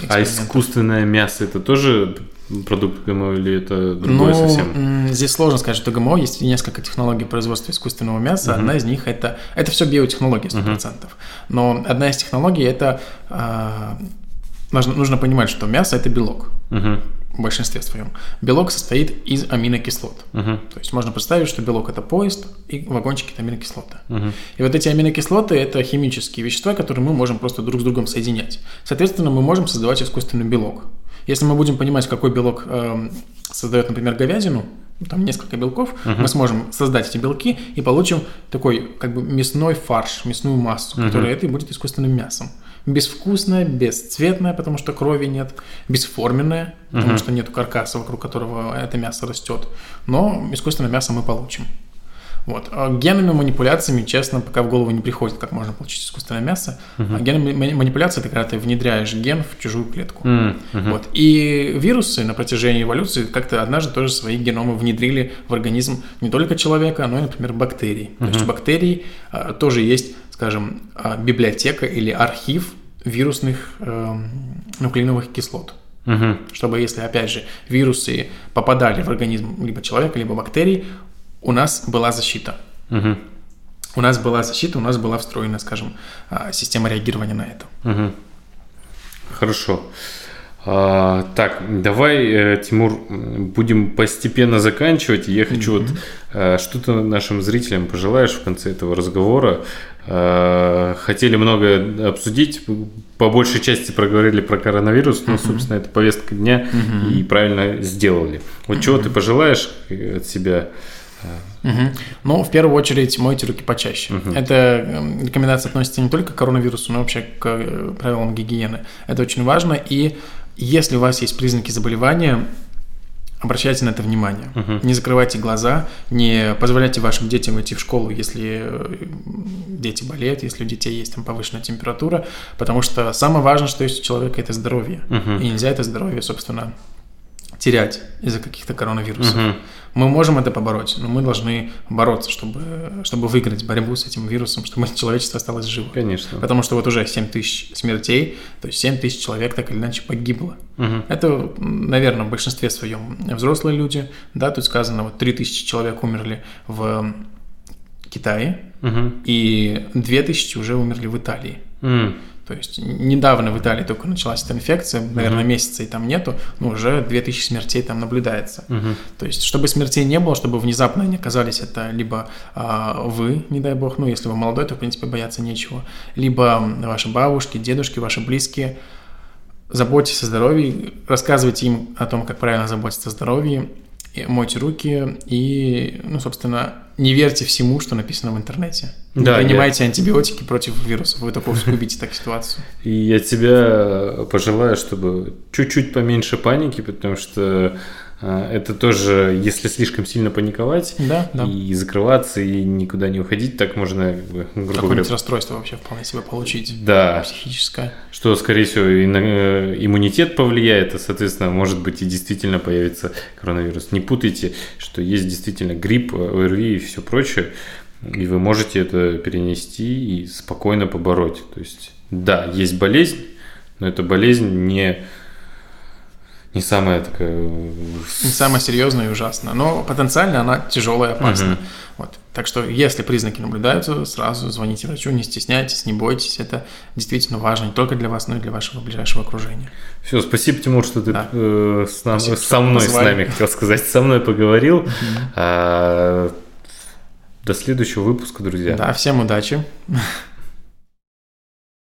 B: А искусственное мясо это тоже продукт ГМО или это другое
C: Ну,
B: совсем?
C: здесь сложно сказать, что ГМО. Есть несколько технологий производства искусственного мяса. Одна из них это... Это все биотехнологии, 100%. Но одна из технологий это... а, нужно, нужно понимать, что мясо – это белок
B: Мгм.
C: В большинстве своем. Белок состоит из аминокислот.
B: Мгм.
C: То есть можно представить, что белок – это поезд, и вагончики – это аминокислоты. И вот эти аминокислоты – это химические вещества, которые мы можем просто друг с другом соединять. Соответственно, мы можем создавать искусственный белок. Если мы будем понимать, какой белок эм, создает, например, говядину, ну, там несколько белков, мы сможем создать эти белки и получим такой как бы мясной фарш, мясную массу, которая это и будет искусственным мясом. Безвкусная, бесцветная, потому что крови нет, бесформенная, потому что нет каркаса, вокруг которого это мясо растет. Но искусственное мясо мы получим. Вот. А Генными манипуляциями, честно, пока в голову не приходит, как можно получить искусственное мясо. А генными мани- манипуляции – это когда ты внедряешь ген в чужую клетку.
B: Мгм.
C: Вот. И вирусы на протяжении эволюции как-то однажды тоже свои геномы внедрили в организм не только человека, но и, например, бактерий. То есть у бактерий а, тоже есть, скажем, а, библиотека или архив вирусных эм, нуклеиновых кислот
B: Мгм.
C: чтобы если, опять же, вирусы попадали в организм либо человека, либо бактерий, у нас была защита.
B: Мгм.
C: У нас была защита, у нас была встроена, скажем, а, система реагирования на это.
B: Мгм. Хорошо. А, так, давай, э, Тимур, будем постепенно заканчивать. Я хочу вот Э, что ты нашим зрителям пожелаешь в конце этого разговора? Э, хотели много обсудить, по большей части проговорили про коронавирус, но, собственно, это повестка дня и правильно сделали. Вот чего ты пожелаешь от себя?
C: Угу. Ну, в первую очередь, мойте руки почаще. Угу. Эта эм, рекомендация относится не только к коронавирусу, но вообще к правилам гигиены. Это очень важно. И если у вас есть признаки заболевания, обращайте на это внимание. Uh-huh. Не закрывайте глаза, не позволяйте вашим детям идти в школу, если э, дети болеют, если у детей есть там повышенная температура, потому что самое важное, что есть у человека, это здоровье. Uh-huh. И нельзя это здоровье, собственно, терять из-за каких-то коронавирусов. Uh-huh. Мы можем это побороть, но мы должны бороться, чтобы, чтобы выиграть борьбу с этим вирусом, чтобы человечество осталось живо.
B: Конечно.
C: Потому что вот уже 7 тысяч смертей, то есть 7 тысяч человек так или иначе погибло. Угу. Это, наверное, в большинстве своем взрослые люди. Да, тут сказано, вот 3 тысячи человек умерли в Китае, угу. и 2 тысячи уже умерли в Италии. Угу. То есть недавно в Италии только началась эта инфекция, наверное, uh-huh. месяца и там нету, но уже 2000 смертей там наблюдается. Uh-huh. То есть, чтобы смертей не было, чтобы внезапно они оказались, это либо а, вы, не дай бог, ну, если вы молодой, то, в принципе, бояться нечего, либо ваши бабушки, дедушки, ваши близкие. Заботьтесь о здоровье, рассказывайте им о том, как правильно заботиться о здоровье, мойте руки и, ну, собственно, не верьте всему, что написано в интернете. Не да, принимайте я... антибиотики против вирусов, вы только усугубите так ситуацию.
B: И я тебя пожелаю, чтобы чуть-чуть поменьше паники, потому что это тоже, если слишком сильно паниковать
C: да, да.
B: и закрываться, и никуда не уходить, так можно,
C: грубо Какое-нибудь говоря... расстройство вообще вполне себе получить.
B: Да.
C: Психическое.
B: Что, скорее всего, и на э, иммунитет повлияет, а, соответственно, может быть, и действительно появится коронавирус. Не путайте, что есть действительно грипп, ОРВИ и все прочее, и вы можете это перенести и спокойно побороть. То есть, да, есть болезнь, но эта болезнь не не самая такая...
C: Не самая серьезная и ужасная, но потенциально она тяжелая и опасная. Угу. Вот. Так что, если признаки наблюдаются, сразу звоните врачу, не стесняйтесь, не бойтесь. Это действительно важно не только для вас, но и для вашего ближайшего окружения.
B: Все, спасибо, Тимур, что ты да. э, с нам, спасибо, со мной, с нами, хотел сказать, со мной поговорил. Угу. А, до следующего выпуска, друзья.
C: Да, всем удачи.